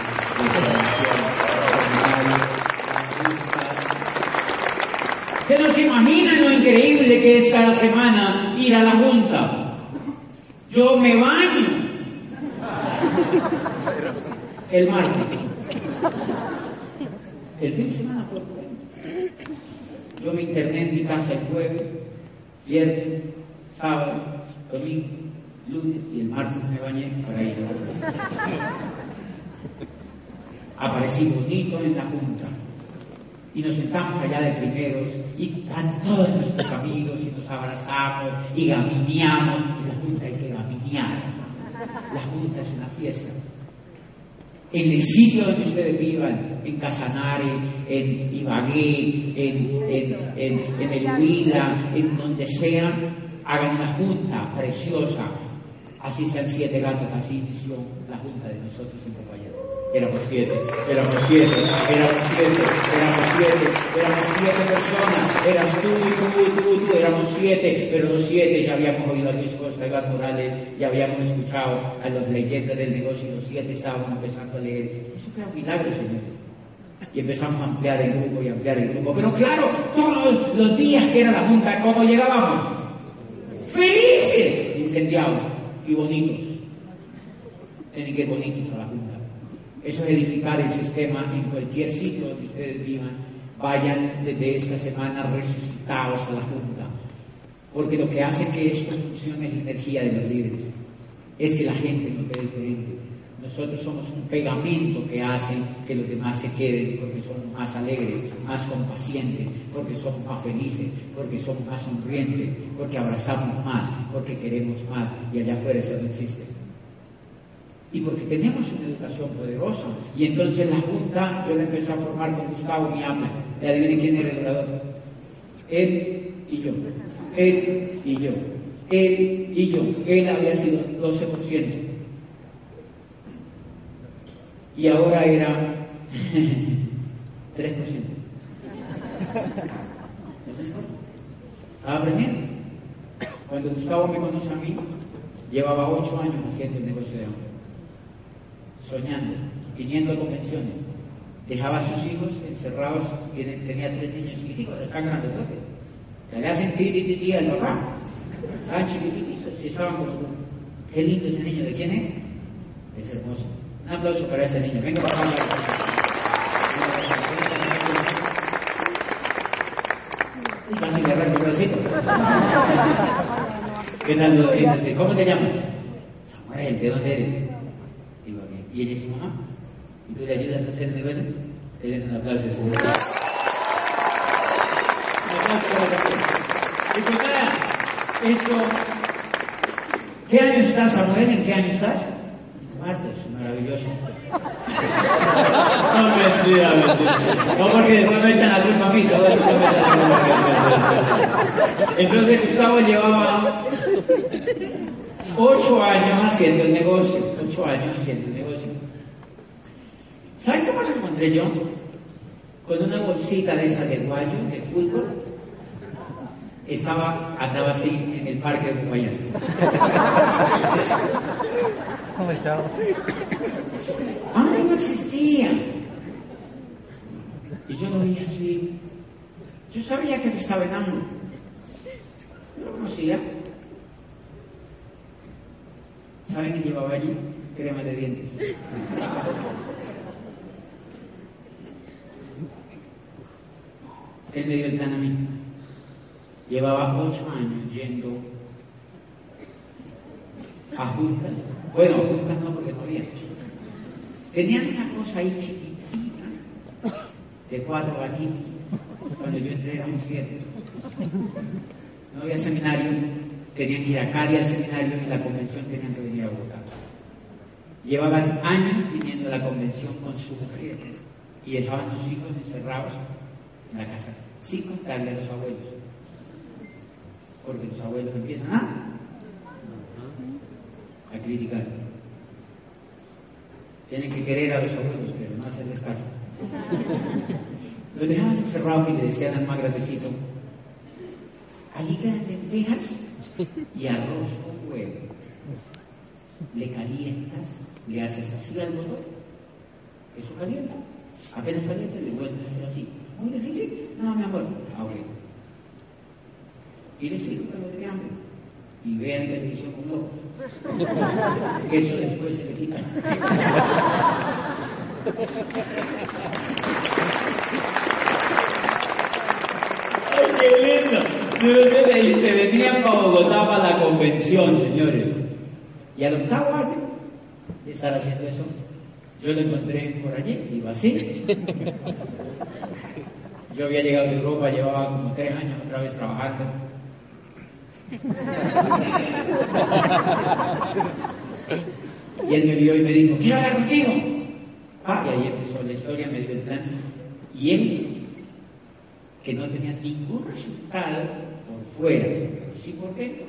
de ¿Usted no se imagina lo increíble que es cada semana ir a la junta? Yo me baño. El martes. El fin de semana bueno. Yo me interné en mi casa el jueves, viernes, sábado, domingo, lunes y el martes me bañé para ir a la Aparecí bonito en la junta y nos sentamos allá de primeros y están todos nuestros amigos y nos abrazamos y gamineamos. Y la junta hay que gaminear. La junta es una fiesta. En el sitio donde ustedes vivan, en Casanare, en Ibagué, en, en, en, en el Huila, en donde sea, hagan una junta preciosa. Así sean siete gatos, así inició la junta de nosotros en Popayán. Éramos siete, éramos siete, éramos siete, éramos siete, éramos siete personas, eras tú y tú y tú tú, éramos siete, pero los siete ya habíamos oído a discos Morales, ya habíamos escuchado a los leyendas del negocio los siete estábamos empezando a leer. Eso fue un milagro, señor. Y empezamos a ampliar el grupo y ampliar el grupo. Pero claro, todos los días que era la junta, ¿cómo llegábamos? Felices, incendiados y bonitos. Tienen que bonitos a la junta. Eso es edificar el sistema en cualquier sitio donde ustedes vivan. Vayan desde esta semana resucitados a la Junta. Porque lo que hace que esto funcione es la energía de los líderes. Es que la gente nos ve diferente. Nosotros somos un pegamento que hace que los demás se queden porque somos más alegres, más compacientes, porque somos más felices, porque somos más sonrientes, porque abrazamos más, porque queremos más y allá afuera eso no existe y porque tenemos una educación poderosa. Y entonces la Junta, yo la empecé a formar con Gustavo Miama. Y adivinen quién era el orador. Él y yo. Él y yo. Él y yo. Él había sido 12%. Y ahora era 3%. Estaba aprendiendo. Cuando Gustavo me conoce a mí, llevaba 8 años haciendo el negocio de hambre soñando, viniendo a convenciones. Dejaba a sus hijos encerrados, tenía tres niños chiquiticos, están grandes, ¿no? Le hacen tiri al papá. Estaban chiquititos y estaban como, qué lindo ese niño, ¿de quién es? Es hermoso. Un aplauso para ese niño. Venga, papá. Casi le arranco el bracito. ¿Qué tal? ¿Cómo te llamas? Samuel, ¿de dónde eres? Y ella dice, mamá, ¿y tú le ayudas a hacer el negocio? Él es una clase de Y esto, ¿qué año estás, Samuel? ¿En qué año estás? Martes, maravilloso. No, mentira, mentira. No, porque después me echan la culpa a mí, Entonces Gustavo llevaba ocho años haciendo el negocio, ocho años haciendo el negocio. ¿Saben cómo lo encontré yo? Con una bolsita de esas de guayo, de fútbol. Estaba, andaba así en el parque de Guayana. ¿Cómo chao? Antes no existía. Y yo lo veía así. Yo sabía que me estaba enamorando. No lo conocía. ¿Saben qué llevaba allí? Crema de dientes. Él me dio el plan a mí. Llevaba ocho años yendo a juntas. Bueno, juntas no, porque no había. Tenían una cosa ahí chiquitita, de cuatro gatitos. Cuando yo entré éramos siete. No había seminario, tenían que ir a Cali al seminario y la convención tenían que venir a Bogotá. Llevaban años viniendo a la convención con su mujer y dejaban a los hijos encerrados en la casa, sin contarle a los abuelos. Porque los abuelos empiezan a, a criticar. Tienen que querer a los abuelos, pero no hacerles caso. Los dejaban encerrados y le decían al más grandecito, allí quedan lentejas y arroz con huevo. Le calientas, le haces así al motor, eso calienta. Apenas calienta, le vuelves a hacer así. Muy difícil. No, mi amor. Ah, ok. Y le sirve para lo de hambre. Y vean televisión con locos. Que eso después se le quita. ¡Ay, qué lindo! Se venían para Bogotá para la convención, señores. Y al octavo año de estar haciendo eso, yo lo encontré por allí, iba así. Yo había llegado de Europa, llevaba como tres años otra vez trabajando. Y él me vio y me dijo, quiero hablar contigo. Ah, y ahí empezó la historia, me dio el plan. Y él, que no tenía ningún resultado por fuera, sí por dentro,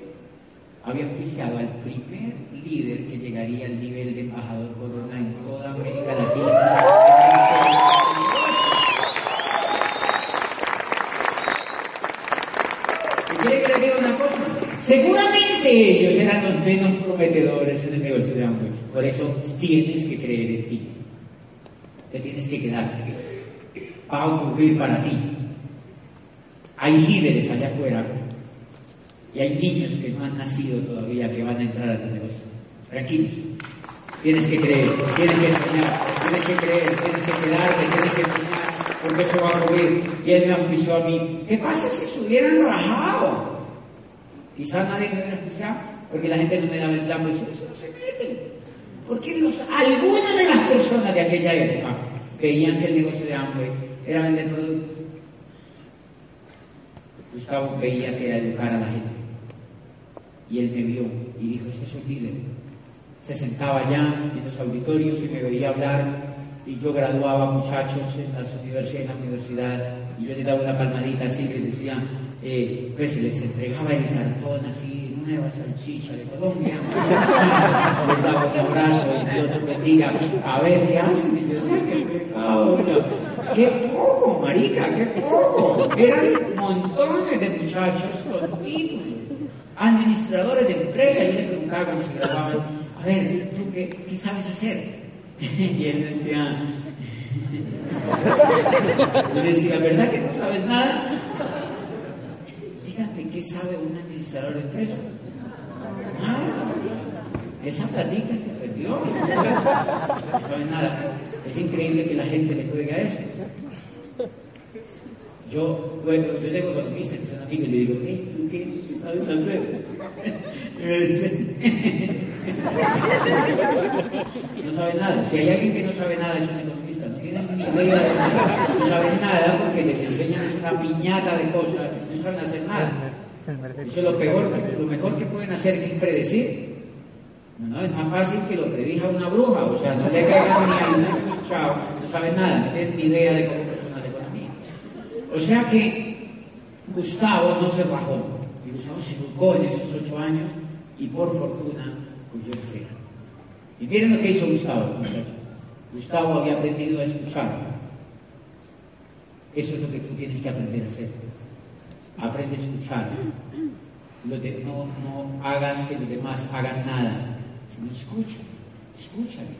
había auspiciado al primer líder que llegaría al nivel de embajador corona en toda América Latina. Seguramente ellos eran los menos prometedores en el negocio de hambre. Por eso tienes que creer en ti. Te tienes que quedar. Va a ocurrir para ti. Hay líderes allá afuera y hay niños que no han nacido todavía que van a entrar al negocio. Tranquilos. Tienes que creer, tienes que soñar, tienes que creer, tienes que quedarte, tienes que soñar, porque eso va a ocurrir. Y él me auspició a mí. ¿Qué pasa si se hubieran rajado? Quizás nadie me hubiera auspiciado, porque la gente no me daba el pues eso no se mete. Porque los, algunas de las personas de aquella época veían que el negocio de hambre era vender productos. Gustavo veía que era educar a la gente. Y él me vio y dijo, este es. Se sentaba allá en los auditorios y me veía hablar. Y yo graduaba muchachos en las universidades, la universidad. Y yo le daba una palmadita así que decía, eh, pues les entregaba el cartón así, nueva salchicha de Colombia, les daba un abrazo y te bendiga, a ver qué hacen y yo decía, qué qué poco, marica, qué poco, eran montones de muchachos con administradores de empresas, y le preguntaba cuando se graduaban, a ver, ¿tú qué, qué sabes hacer? y él decía, le decía, ¿verdad que no sabes nada? Dígame, ¿qué sabe un administrador de empresas? Nada. Esa platica se perdió. No sabe nada. Es increíble que la gente le juegue a eso. Yo, bueno, yo llego con mis amigos y le digo, ¿eh, ¿tú qué sabes hacer? Y me dice, no sabe nada. Si hay alguien que no sabe nada, es un economista. No tienen ni idea de nada. No saben nada porque les enseñan una piñata de cosas. No saben hacer nada. Eso es lo peor. Lo mejor que pueden hacer es predecir. No, es más fácil que lo predija una bruja. O sea, no le caigan ni al chao. No saben nada. No tienen ni idea de cómo funciona la economía. O sea que Gustavo no se bajó. Y Gustavo se educó en esos ocho años y por fortuna huyó entera. Y miren lo que hizo Gustavo. Gustavo había aprendido a escuchar. Eso es lo que tú tienes que aprender a hacer. Aprende a escuchar. No, no hagas que los demás hagan nada, sino escucha, escúchale,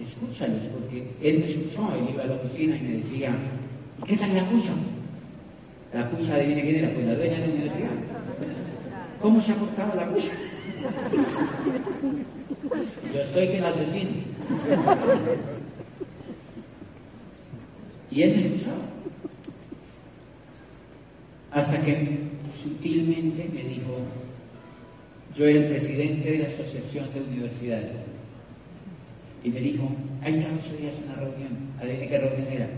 escúchales, porque él me escuchó, él iba a la oficina y me decía, ¿y qué tal la cucha? La cucha, adivine quién era, pues la dueña de la universidad. ¿Cómo se ha portado la cucha? Yo estoy que la asesino. Y él me escuchó. Hasta que sutilmente me dijo, yo era el presidente de la Asociación de Universidades. Y me dijo, hay ocho días una reunión. ¿Adivine qué reunión era?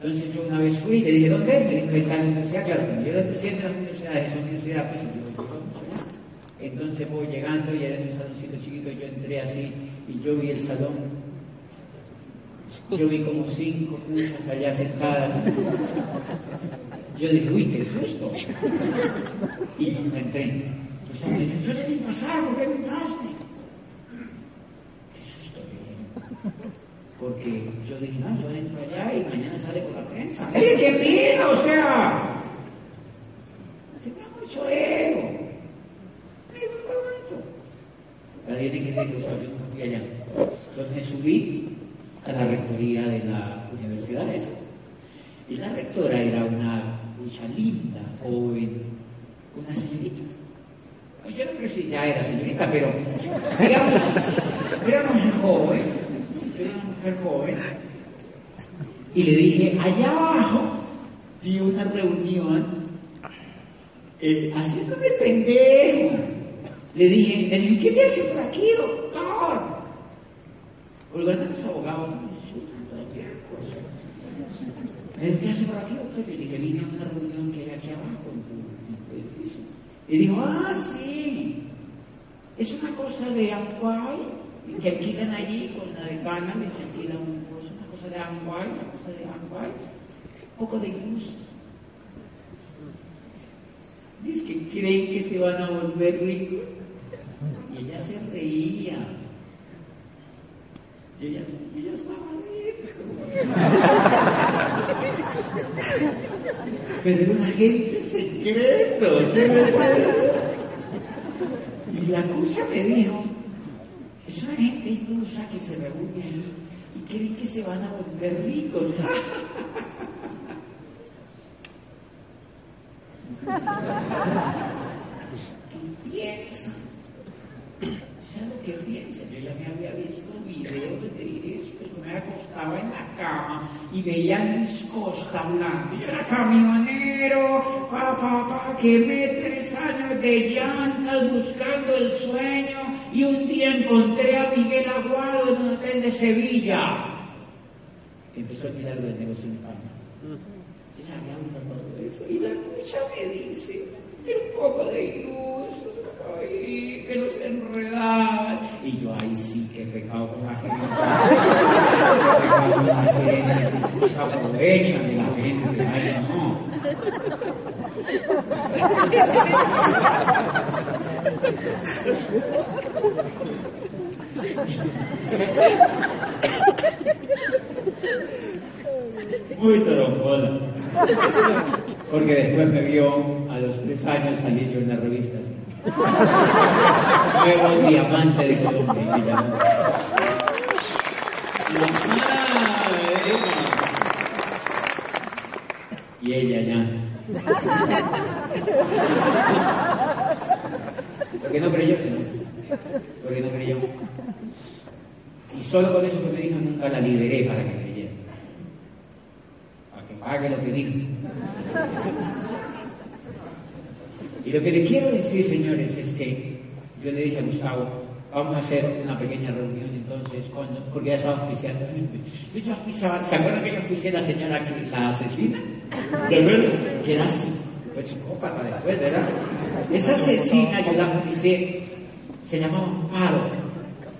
Entonces yo una vez fui y le dije, ¿dónde es? Me dijo, en la universidad, claro, yo era el presidente de las universidades, esa universidad, pues yo. Entonces voy llegando y era un saloncito chiquito, yo entré así y yo vi el salón. Yo vi como cinco muchas allá sentadas. Yo dije, uy, qué susto. Y me entré. Entonces me dijo, yo di pasar, ¿por qué me entraste? Qué susto que Porque yo dije, no, yo entro allá y mañana sale con la prensa. ¡Eh, qué miedo! O sea, tenía mucho ego. Nadie tiene que ver que yo no fui allá. Entonces me subí a la rectoría de la universidad esa. Y la rectora era una mucha linda, joven, una señorita. Yo no creo si ya era señorita, pero digamos, era una mujer joven, era una mujer joven. Y le dije, allá abajo vi una reunión eh, haciéndome pendejo. Le dije, le dije, ¿qué te hace por aquí, doctor? Porque no es abogado, no insultan ¿qué hace por aquí, doctor? Le dije, vine a una reunión que hay aquí abajo en tu, edificio. Y dijo, ah, sí, es una cosa de Amway, que alquilan allí con la decana, les alquilan un, pues, una cosa de Amway, una cosa de Amway, un poco de luz. Dice que creen que se van a volver ricos. Y ella se reía. Yo ya, yo ya estaba rico. Pero era un agente secreto. Y la cosa me dijo, es una gente inclusa que se reúne ahí y creen que se van a volver ricos. ¿Qué piensan? ¿Sabes lo que piensan? Yo ya me había visto videos de esto, yo me acostaba en la cama y veía mis costas hablando. Yo era camionero, pa, pa, pa, quemé tres años de llantas buscando el sueño y un día encontré a Miguel Aguado en un hotel de Sevilla. Empezó a tirar del negocio en España. Y la me dice, un poco de luz, ay, que nos enredaban. Y yo ahí sí he pecado con la gente. He pecado con la gente, se aprovechan de la gente, ay, no. Muy trompona. Porque después me vio a los tres años salir yo en las revistas. Nuevo diamante de me llamó. Y ella ya. Porque no creyó, porque no creyó. Y solo con eso que me dijo nunca la liberé para que creyera. Para que pague lo que dijo. Y lo que le quiero decir, señores, es que yo le dije a Gustavo, vamos a hacer una pequeña reunión entonces, cuando, porque ya estaba auspiciando. Yo auspiciaba, ¿Se acuerdan que yo a la señora que la asesina? ¿De verdad? Que era así, pues psicópata después, ¿verdad? Esa asesina yo la auspicié, se llamaba Amparo,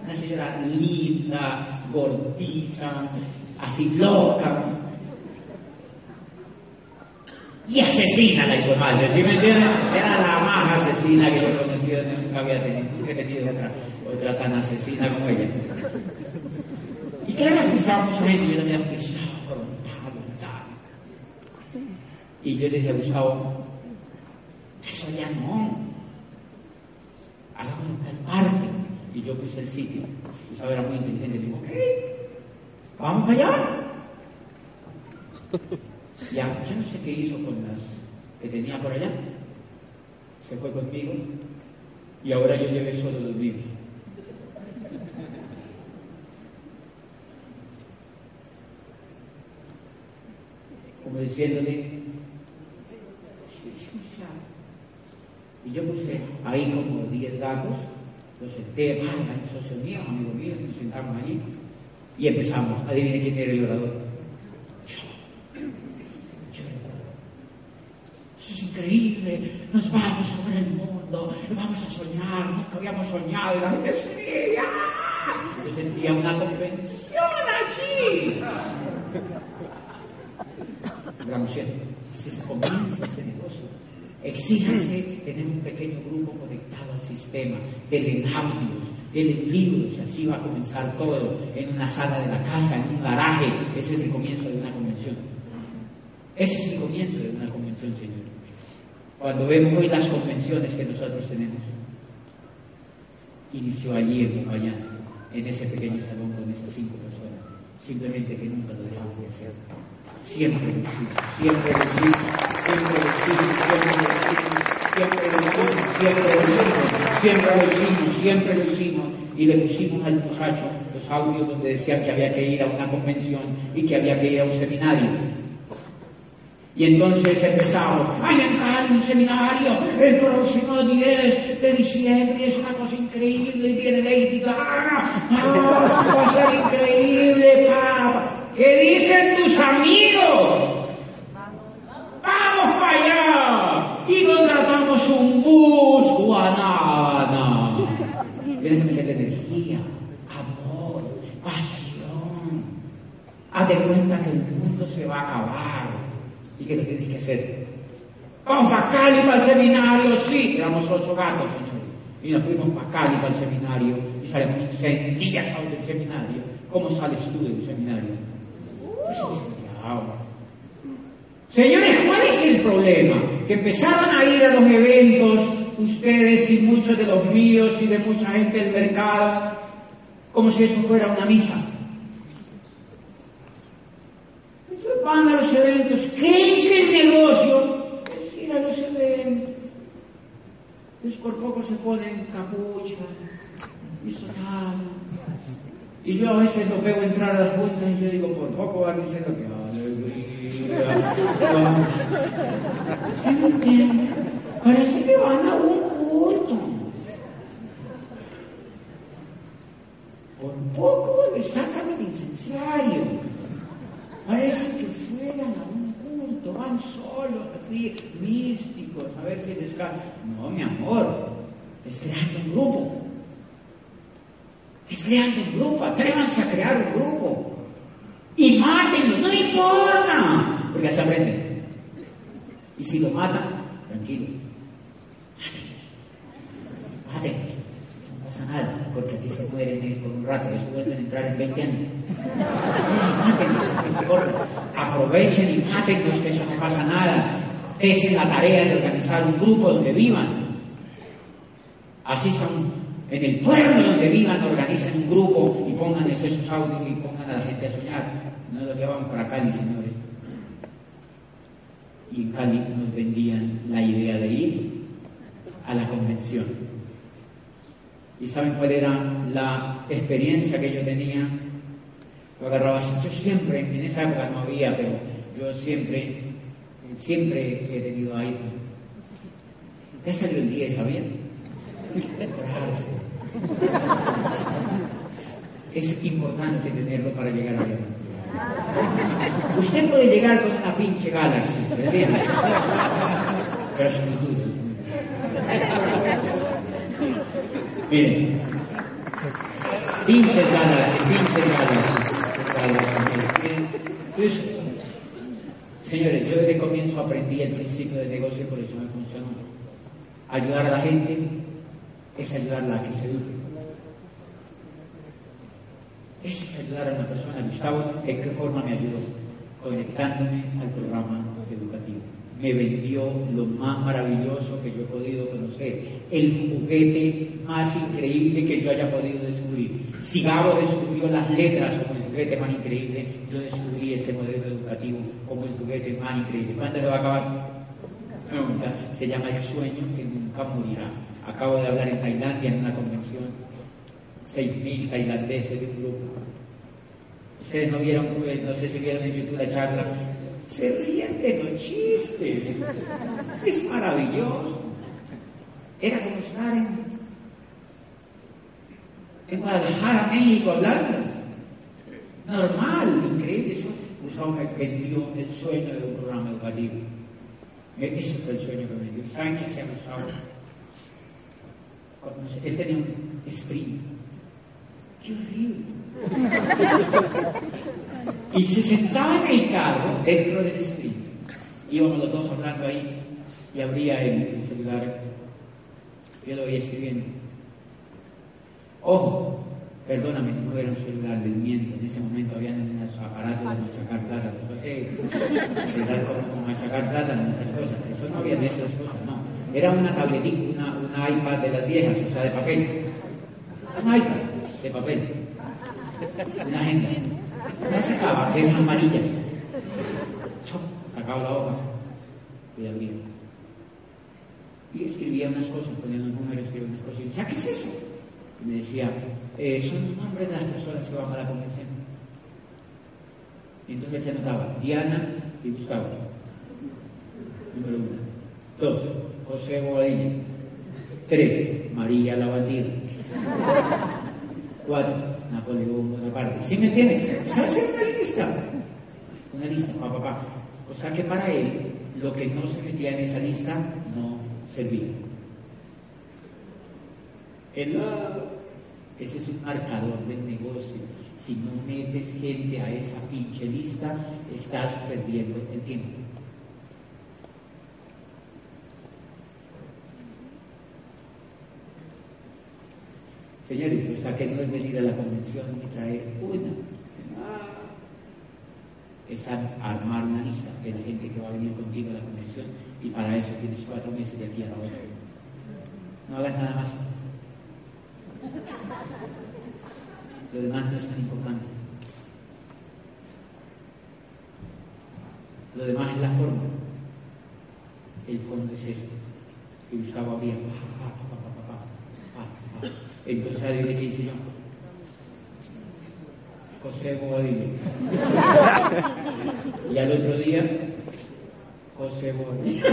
una señora linda, gordita, así loca, y asesina la madre, ¿sí me entienden? Era la más asesina que yo he conocido, nunca había tenido, otra, otra tan asesina como ella. Y era acusado mucha gente, yo también voluntad, voluntad. Y yo le dije Gustavo, eso ya no, hagamos tal parte. Y yo puse el sitio, Gustavo era muy inteligente, y dijo, ok, vamos allá. Ya, yo no sé qué hizo con las que tenía por allá. Se fue conmigo y ahora yo llevé solo los míos. Como diciéndole, y yo puse ahí como 10 gatos, los senté, ah, socio mío, amigo mío, nos sentamos allí y empezamos. Adivine quién era el orador. Eso es increíble, nos vamos a ver el mundo, vamos a soñar, nunca habíamos soñado, y la gente sí. Yo sentía una convención allí. Gramos así se comienza ese negocio. Exíjase tener un pequeño grupo conectado al sistema, denle audios, denle libros, así va a comenzar todo en una sala de la casa, en un garaje. Ese es el comienzo de una convención. Ese es el comienzo de una convención, Señor. Cuando vemos hoy las convenciones que nosotros tenemos, inició allí en Popayán, en ese pequeño salón con esas cinco personas, simplemente que nunca lo dejamos de hacer. Siempre lo siempre lo siempre lo siempre lo siempre lo siempre lo hicimos, siempre lo hicimos, y le pusimos al muchacho los audios donde decían que había que ir a una convención y que había que ir a un seminario. Y entonces empezamos, hay Cali un seminario el próximo 10 de diciembre, es una cosa increíble, viene Lady Gaga, ah, va a ser increíble, papá. ¿Qué dicen tus amigos? Vamos para allá y contratamos un bus, Guanana. Tienes que energía, amor, pasión. Haz de cuenta que el mundo se va a acabar y lo tienes que hacer. Vamos para Cali para el seminario, sí, éramos ocho gatos, señor. Y nos fuimos para Cali para el seminario y salimos seis días del seminario. ¿Cómo sales tú del seminario? Pues Señores, ¿cuál es el problema? Que empezaban a ir a los eventos, ustedes y muchos de los míos y de mucha gente del mercado, como si eso fuera una misa. Entonces van a los eventos, creen que el negocio es ir a los eventos. Entonces por poco se ponen capucha y soñan. Y yo a veces lo veo entrar a las juntas y yo digo, por poco van diciendo que aleluya. Parece que van a un culto. Por poco le sacan el incenciario. Parece que fueran a un culto, van solos, así, místicos, a ver si cae. No, mi amor, es creando un grupo. Es creando un grupo, atrévanse a crear un grupo. Y mátenlo, no importa, porque se aprende. Y si lo matan, tranquilo, mátenlos. Mátenlos. No pasa nada, porque aquí se mueren por un rato, eso vuelven a entrar en 20 años. Mátenlos, por favor. Aprovechen y mátenlos, que eso no pasa nada. Dejen la tarea de organizar un grupo donde vivan. Así son en el pueblo donde vivan, organicen un grupo y pongan esos audios y pongan a la gente a soñar. No los llevan para Cali, señores. Y en Cali nos vendían la idea de ir a la convención. ¿Y saben cuál era la experiencia que yo tenía? Lo agarraba Yo siempre, en esa época no había, pero yo siempre, siempre he tenido iPhone. ¿Qué salió el 10, sabían? Es importante tenerlo para llegar a él. Usted puede llegar con una pinche Galaxy, ¿verdad? Pero es muy duro. Miren, pinches Galaxy, pinches Galaxy. Entonces, señores, yo desde comienzo aprendí el principio del negocio por eso me funcionó. Ayudar a la gente es ayudarla a que se eduque. Eso es ayudar a una persona. Gustavo, ¿en qué forma me ayudó? Conectándome al programa. Me vendió lo más maravilloso que yo he podido conocer, el juguete más increíble que yo haya podido descubrir. Si Gabo descubrió las letras como el juguete más increíble, yo descubrí ese modelo educativo como el juguete más increíble. ¿Cuándo lo va a acabar? Se llama el sueño que nunca morirá. Acabo de hablar en Tailandia en una convención, 6.000 tailandeses de un grupo. Ustedes no vieron, no sé si vieron en YouTube la charla, se ríen de los chistes. Es maravilloso. Era como estar en, en Guadalajara, México, hablando. Normal, increíble. Eso Gustavo me vendió el sueño de un programa educativo. Ese fue el sueño que me dio. ¿Saben qué se usado? Él tenía un sprint. ¡Qué horrible! Y se sentaba en el carro dentro del sprint. Íbamos los dos hablando ahí y abría el celular. Yo lo veía escribiendo. Ojo, perdóname, no era un celular del miento. En ese momento habían unos aparatos de sacar plata. Sé, celular como, sacar plata en esas cosas. Eso no había de esas cosas, no. Era una tabletita, una, una iPad de las viejas, o sea, de papel. Un iPad de papel. Una agenda. Sacaba, de esas amarillas. Sacaba la hoja y abría. Y escribía unas cosas, ponía unos números, escribía unas cosas. Y decía, ¿qué es eso? Y me decía, eh, son los nombres de las personas que van a la convención. Y entonces se notaba Diana y Gustavo. Número uno. Dos, José Bobadilla. Tres, María la. Cuatro, Napoleón Bonaparte. ¿Sí me entiende? ¿Sabes hacer una lista? Una lista, papá, papá. O sea que para él, lo que no se metía en esa lista no servía. El, ese es un marcador del negocio. Si no metes gente a esa pinche lista, estás perdiendo el tiempo. Señores, o sea que no es venir a la convención y traer una. Es armar una lista de la gente que va a venir contigo a la convención y para eso tienes cuatro meses de aquí a la hora. No hagas nada más. Lo demás no es tan importante. Lo demás es la forma. El fondo es este. Y buscaba bien. Entonces adivine qué hice yo. José Bobadilla. y al otro día, José Bobadilla.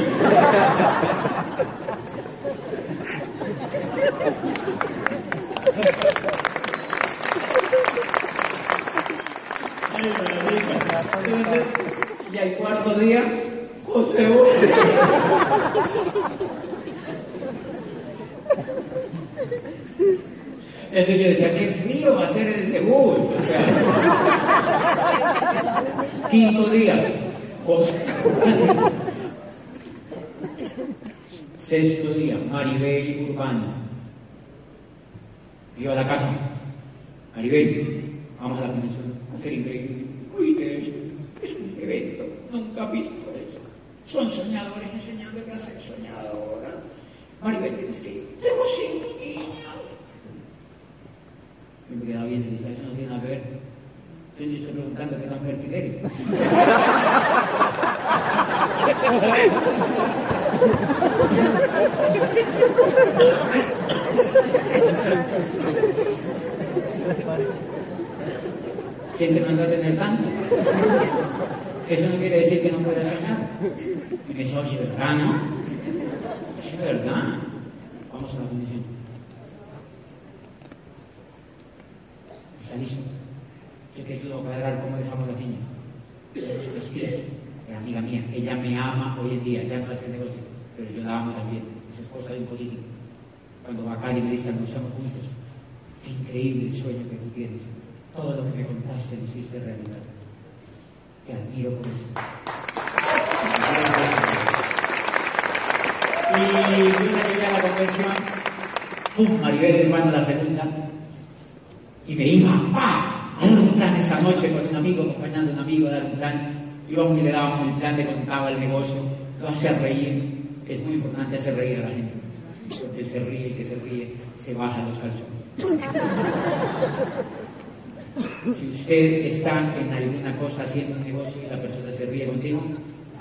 y al cuarto día, José Bobadilla. Entonces yo decía, qué frío va a ser el segundo. O sea, quinto día, Sexto día, Maribel Urbano. Iba a la casa. Maribel, vamos a la convención. Va a ser increíble. Uy, que es, es un evento. Nunca he visto eso. Son soñadores enseñando a ser soñadora. Maribel, tienes que ir. Tengo cinco niños. Y me quedaba bien, y dice, eso no tiene nada que ver. Yo estoy preguntando qué tan fértil eres. ¿Quién te mandó a tener tanto? Eso no quiere decir que no puedas soñar. Dice, oye, ¿verdad, no? Es verdad. Vamos a la condición. Está listo. Yo que ayudo a cuadrar cómo dejamos la niña. Los pies. Era amiga mía. Ella me ama hoy en día. Ya no hace negocio. Pero yo la amo también. Es esposa de un político. Cuando y me dice, almorzamos juntos. Qué increíble el sueño que tú tienes. Todo lo que me contaste lo hiciste realidad. Te admiro por eso. Y una que a la convención, ¡pum! Maribel hermano la segunda, y me iba ¡pa! a un plan esa noche con un amigo, acompañando a un amigo a dar un plan. Íbamos y le dábamos el plan, le contaba el negocio, lo hacía reír. Es muy importante hacer reír a la gente. Porque se ríe, que se ríe, se baja los calzones. Si usted está en alguna cosa haciendo un negocio y la persona se ríe contigo,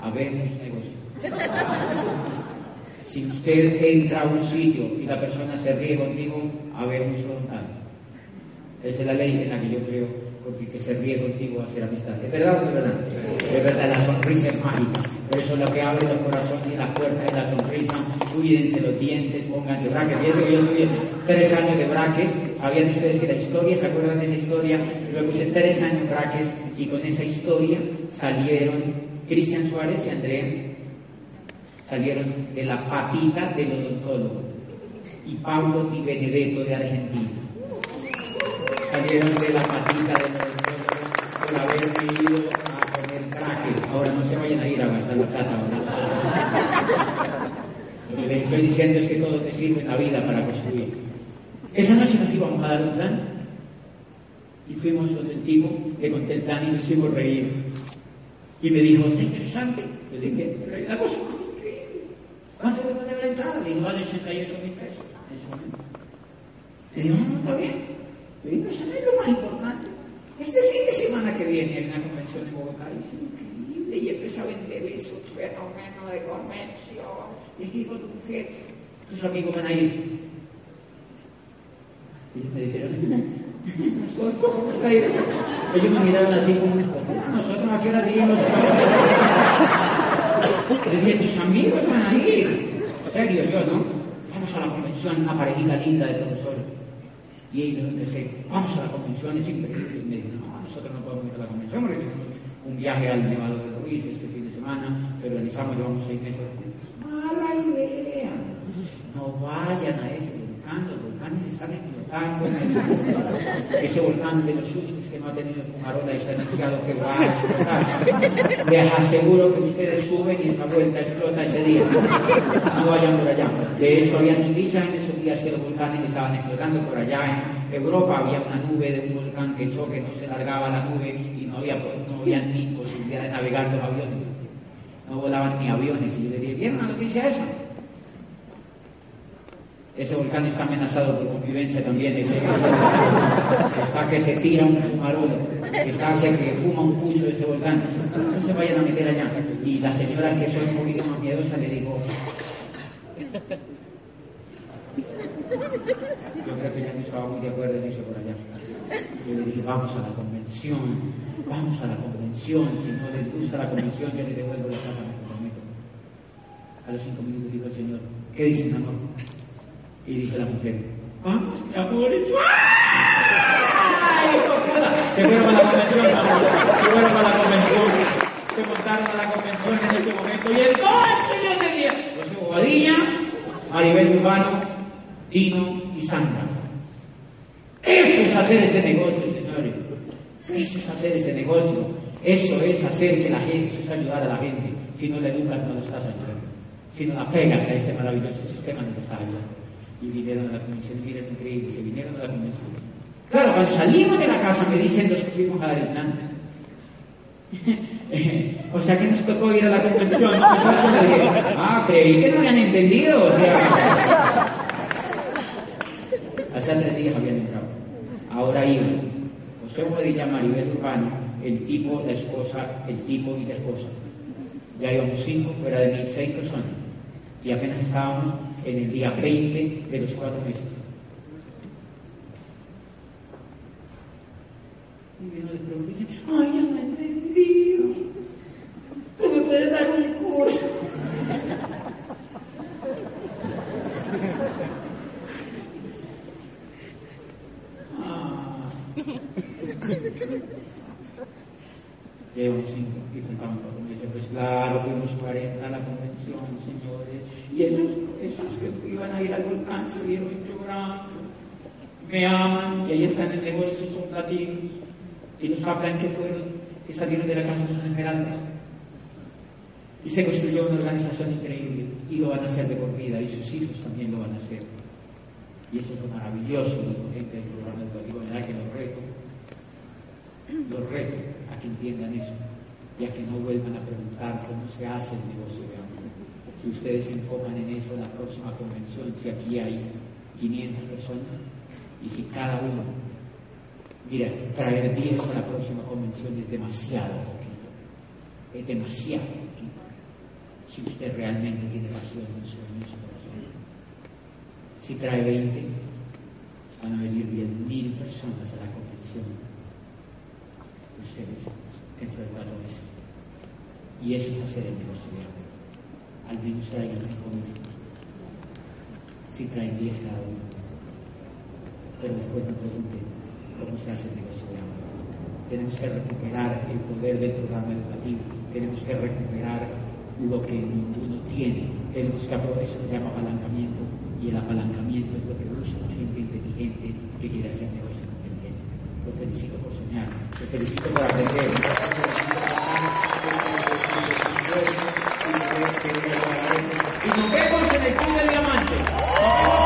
habemos negocio. Si usted entra a un sitio y la persona se ríe contigo, habemos frontal. Esa es la ley en la que yo creo, porque que se ríe contigo va a ser amistad. ¿Es verdad o no es verdad? Es verdad, la sonrisa es mágica. Por eso lo que abre el corazón y la puerta es la sonrisa. Cuídense los dientes, pónganse braques. Fíjense que yo tuve tres años de braques. Sabían ustedes que la historia, ¿se acuerdan de esa historia? Yo puse tres años de braques y con esa historia salieron Cristian Suárez y Andrea salieron de la patita del odontólogo. Y Pablo Di Benedetto de Argentina. Salieron de la patita del odontólogo por haber ido a poner trajes. Ahora no se vayan a ir a gastar la plata. Lo que les estoy diciendo es que todo te sirve en la vida para construir. Esa noche nos íbamos a dar un plan y fuimos donde el tipo, le conté el plan y nos hicimos reír. Y me dijo, está interesante. Le dije, pero hay una cosa. ¿Cuánto te poner la entrada? Le digo, vale 88 mil pesos en ese momento. Le digo, no, está bien. Le digo, no es lo más importante. Este fin de semana que viene hay una convención en Bogotá y es increíble. Y empezó a vender eso, fenómeno de convención. Y dijo, tu mujer, tus amigos van a ir. Y ellos me dijeron, a ir. Ellos me miraron así como, nosotros a qué hora. Dije, tus amigos van a ir. Serio, yo, ¿no? Vamos a la convención, una parejita linda de profesores. Y ellos empecé, vamos a la convención, es increíble. Y me dijeron, no, nosotros no podemos ir a la convención porque tenemos un viaje al Nevado de Ruiz este fin de semana, pero organizamos, llevamos seis meses. Mala idea. No vayan a ese los están explotando. Ese volcán de los suyos que no ha tenido fumarola y se ha anunciado que va a explotar. Les aseguro que ustedes suben y esa vuelta explota ese día. No vayan por allá. De hecho, había noticias en esos días que los volcanes estaban explotando por allá en Europa. Había una nube de un volcán que choque, no se largaba la nube y no había, no había ni posibilidad de navegar los aviones. No volaban ni aviones. Y yo le dije, ¿vieron la noticia esa? Ese volcán está amenazado por convivencia también. Ese, está que se tira un fumarolo, está que, fuma un pucho ese volcán. No se vayan a meter allá. Y la señora que soy un poquito más miedosa le digo, yo creo que ya no estaba muy de acuerdo en eso por allá. Yo le dije, vamos a la convención, vamos a la convención, si no les gusta la convención yo le devuelvo la comprometo. A los cinco minutos dijo el Señor, ¿qué dice mi amor? Y dice la mujer, vamos, mi amor, y yo, ¡ay! Se fueron a la convención, se fueron a la convención, se montaron a la convención en ese momento, y entonces yo tenía José Bobadilla, Maribel Urbano, Dino y Sandra. Esto es hacer ese negocio, señores. Eso es hacer ese negocio. Eso es hacer que la gente, eso es ayudar a la gente. Si no la educas, no la estás ayudando. Si no la pegas a este maravilloso sistema, no te estás ayudando. Y vinieron a la convención, miren, increíble, se vinieron a la convención. Claro, cuando salimos de la casa me dicen los que fuimos a el plan. o sea que nos tocó ir a la convención. ah, creí que no habían entendido. O sea, Hace tres días habían entrado. Ahora iban. José Bobadilla, Maribel Urbano, el tipo, la esposa, el tipo y la esposa. Ya íbamos cinco, fuera de mí seis personas. Y apenas estábamos en el día 20 de los cuatro meses. Y y dice, ay, ya no he entendido. ¿Tú me puedes dar un curso? Ah. Llevamos cinco y contamos cuatro meses. Pues claro, fuimos 40 a la convención, señores. Y esos, esos que iban a ir volcán se vieron llorando. Me aman y ahí están en el negocio, son. Y nos hablan que fueron, que salieron de la casa son esmeraldas. Y se construyó una organización increíble. Y lo van a hacer de por vida. Y sus hijos también lo van a hacer. Y eso es lo maravilloso de la gente del programa educativo, en que los reto, los reto a que entiendan eso y a que no vuelvan a preguntar cómo se hace el negocio de hambre. Si ustedes se enfocan en eso en la próxima convención, si aquí hay 500 personas y si cada uno, mira, traer 10 a la próxima convención es demasiado poquito, es demasiado poquito. Si usted realmente tiene pasión en su, en su corazón. Si trae 20, van a venir 10.000 personas a la convención. Ustedes, dentro de cuatro. Y eso es hacer el negocio de hambre. Al menos traigan 5 minutos. Si traen 10 cada uno. Pero después no pregunten cómo se hace el negocio de hambre. Tenemos que recuperar el poder del programa educativo. Tenemos que recuperar lo que ninguno tiene es buscar, eso se llama apalancamiento, y el apalancamiento es lo que busca la gente inteligente que quiere hacer negocios inteligentes. Lo felicito por soñar, lo felicito por aprender. Y nos vemos en el Club del Diamante.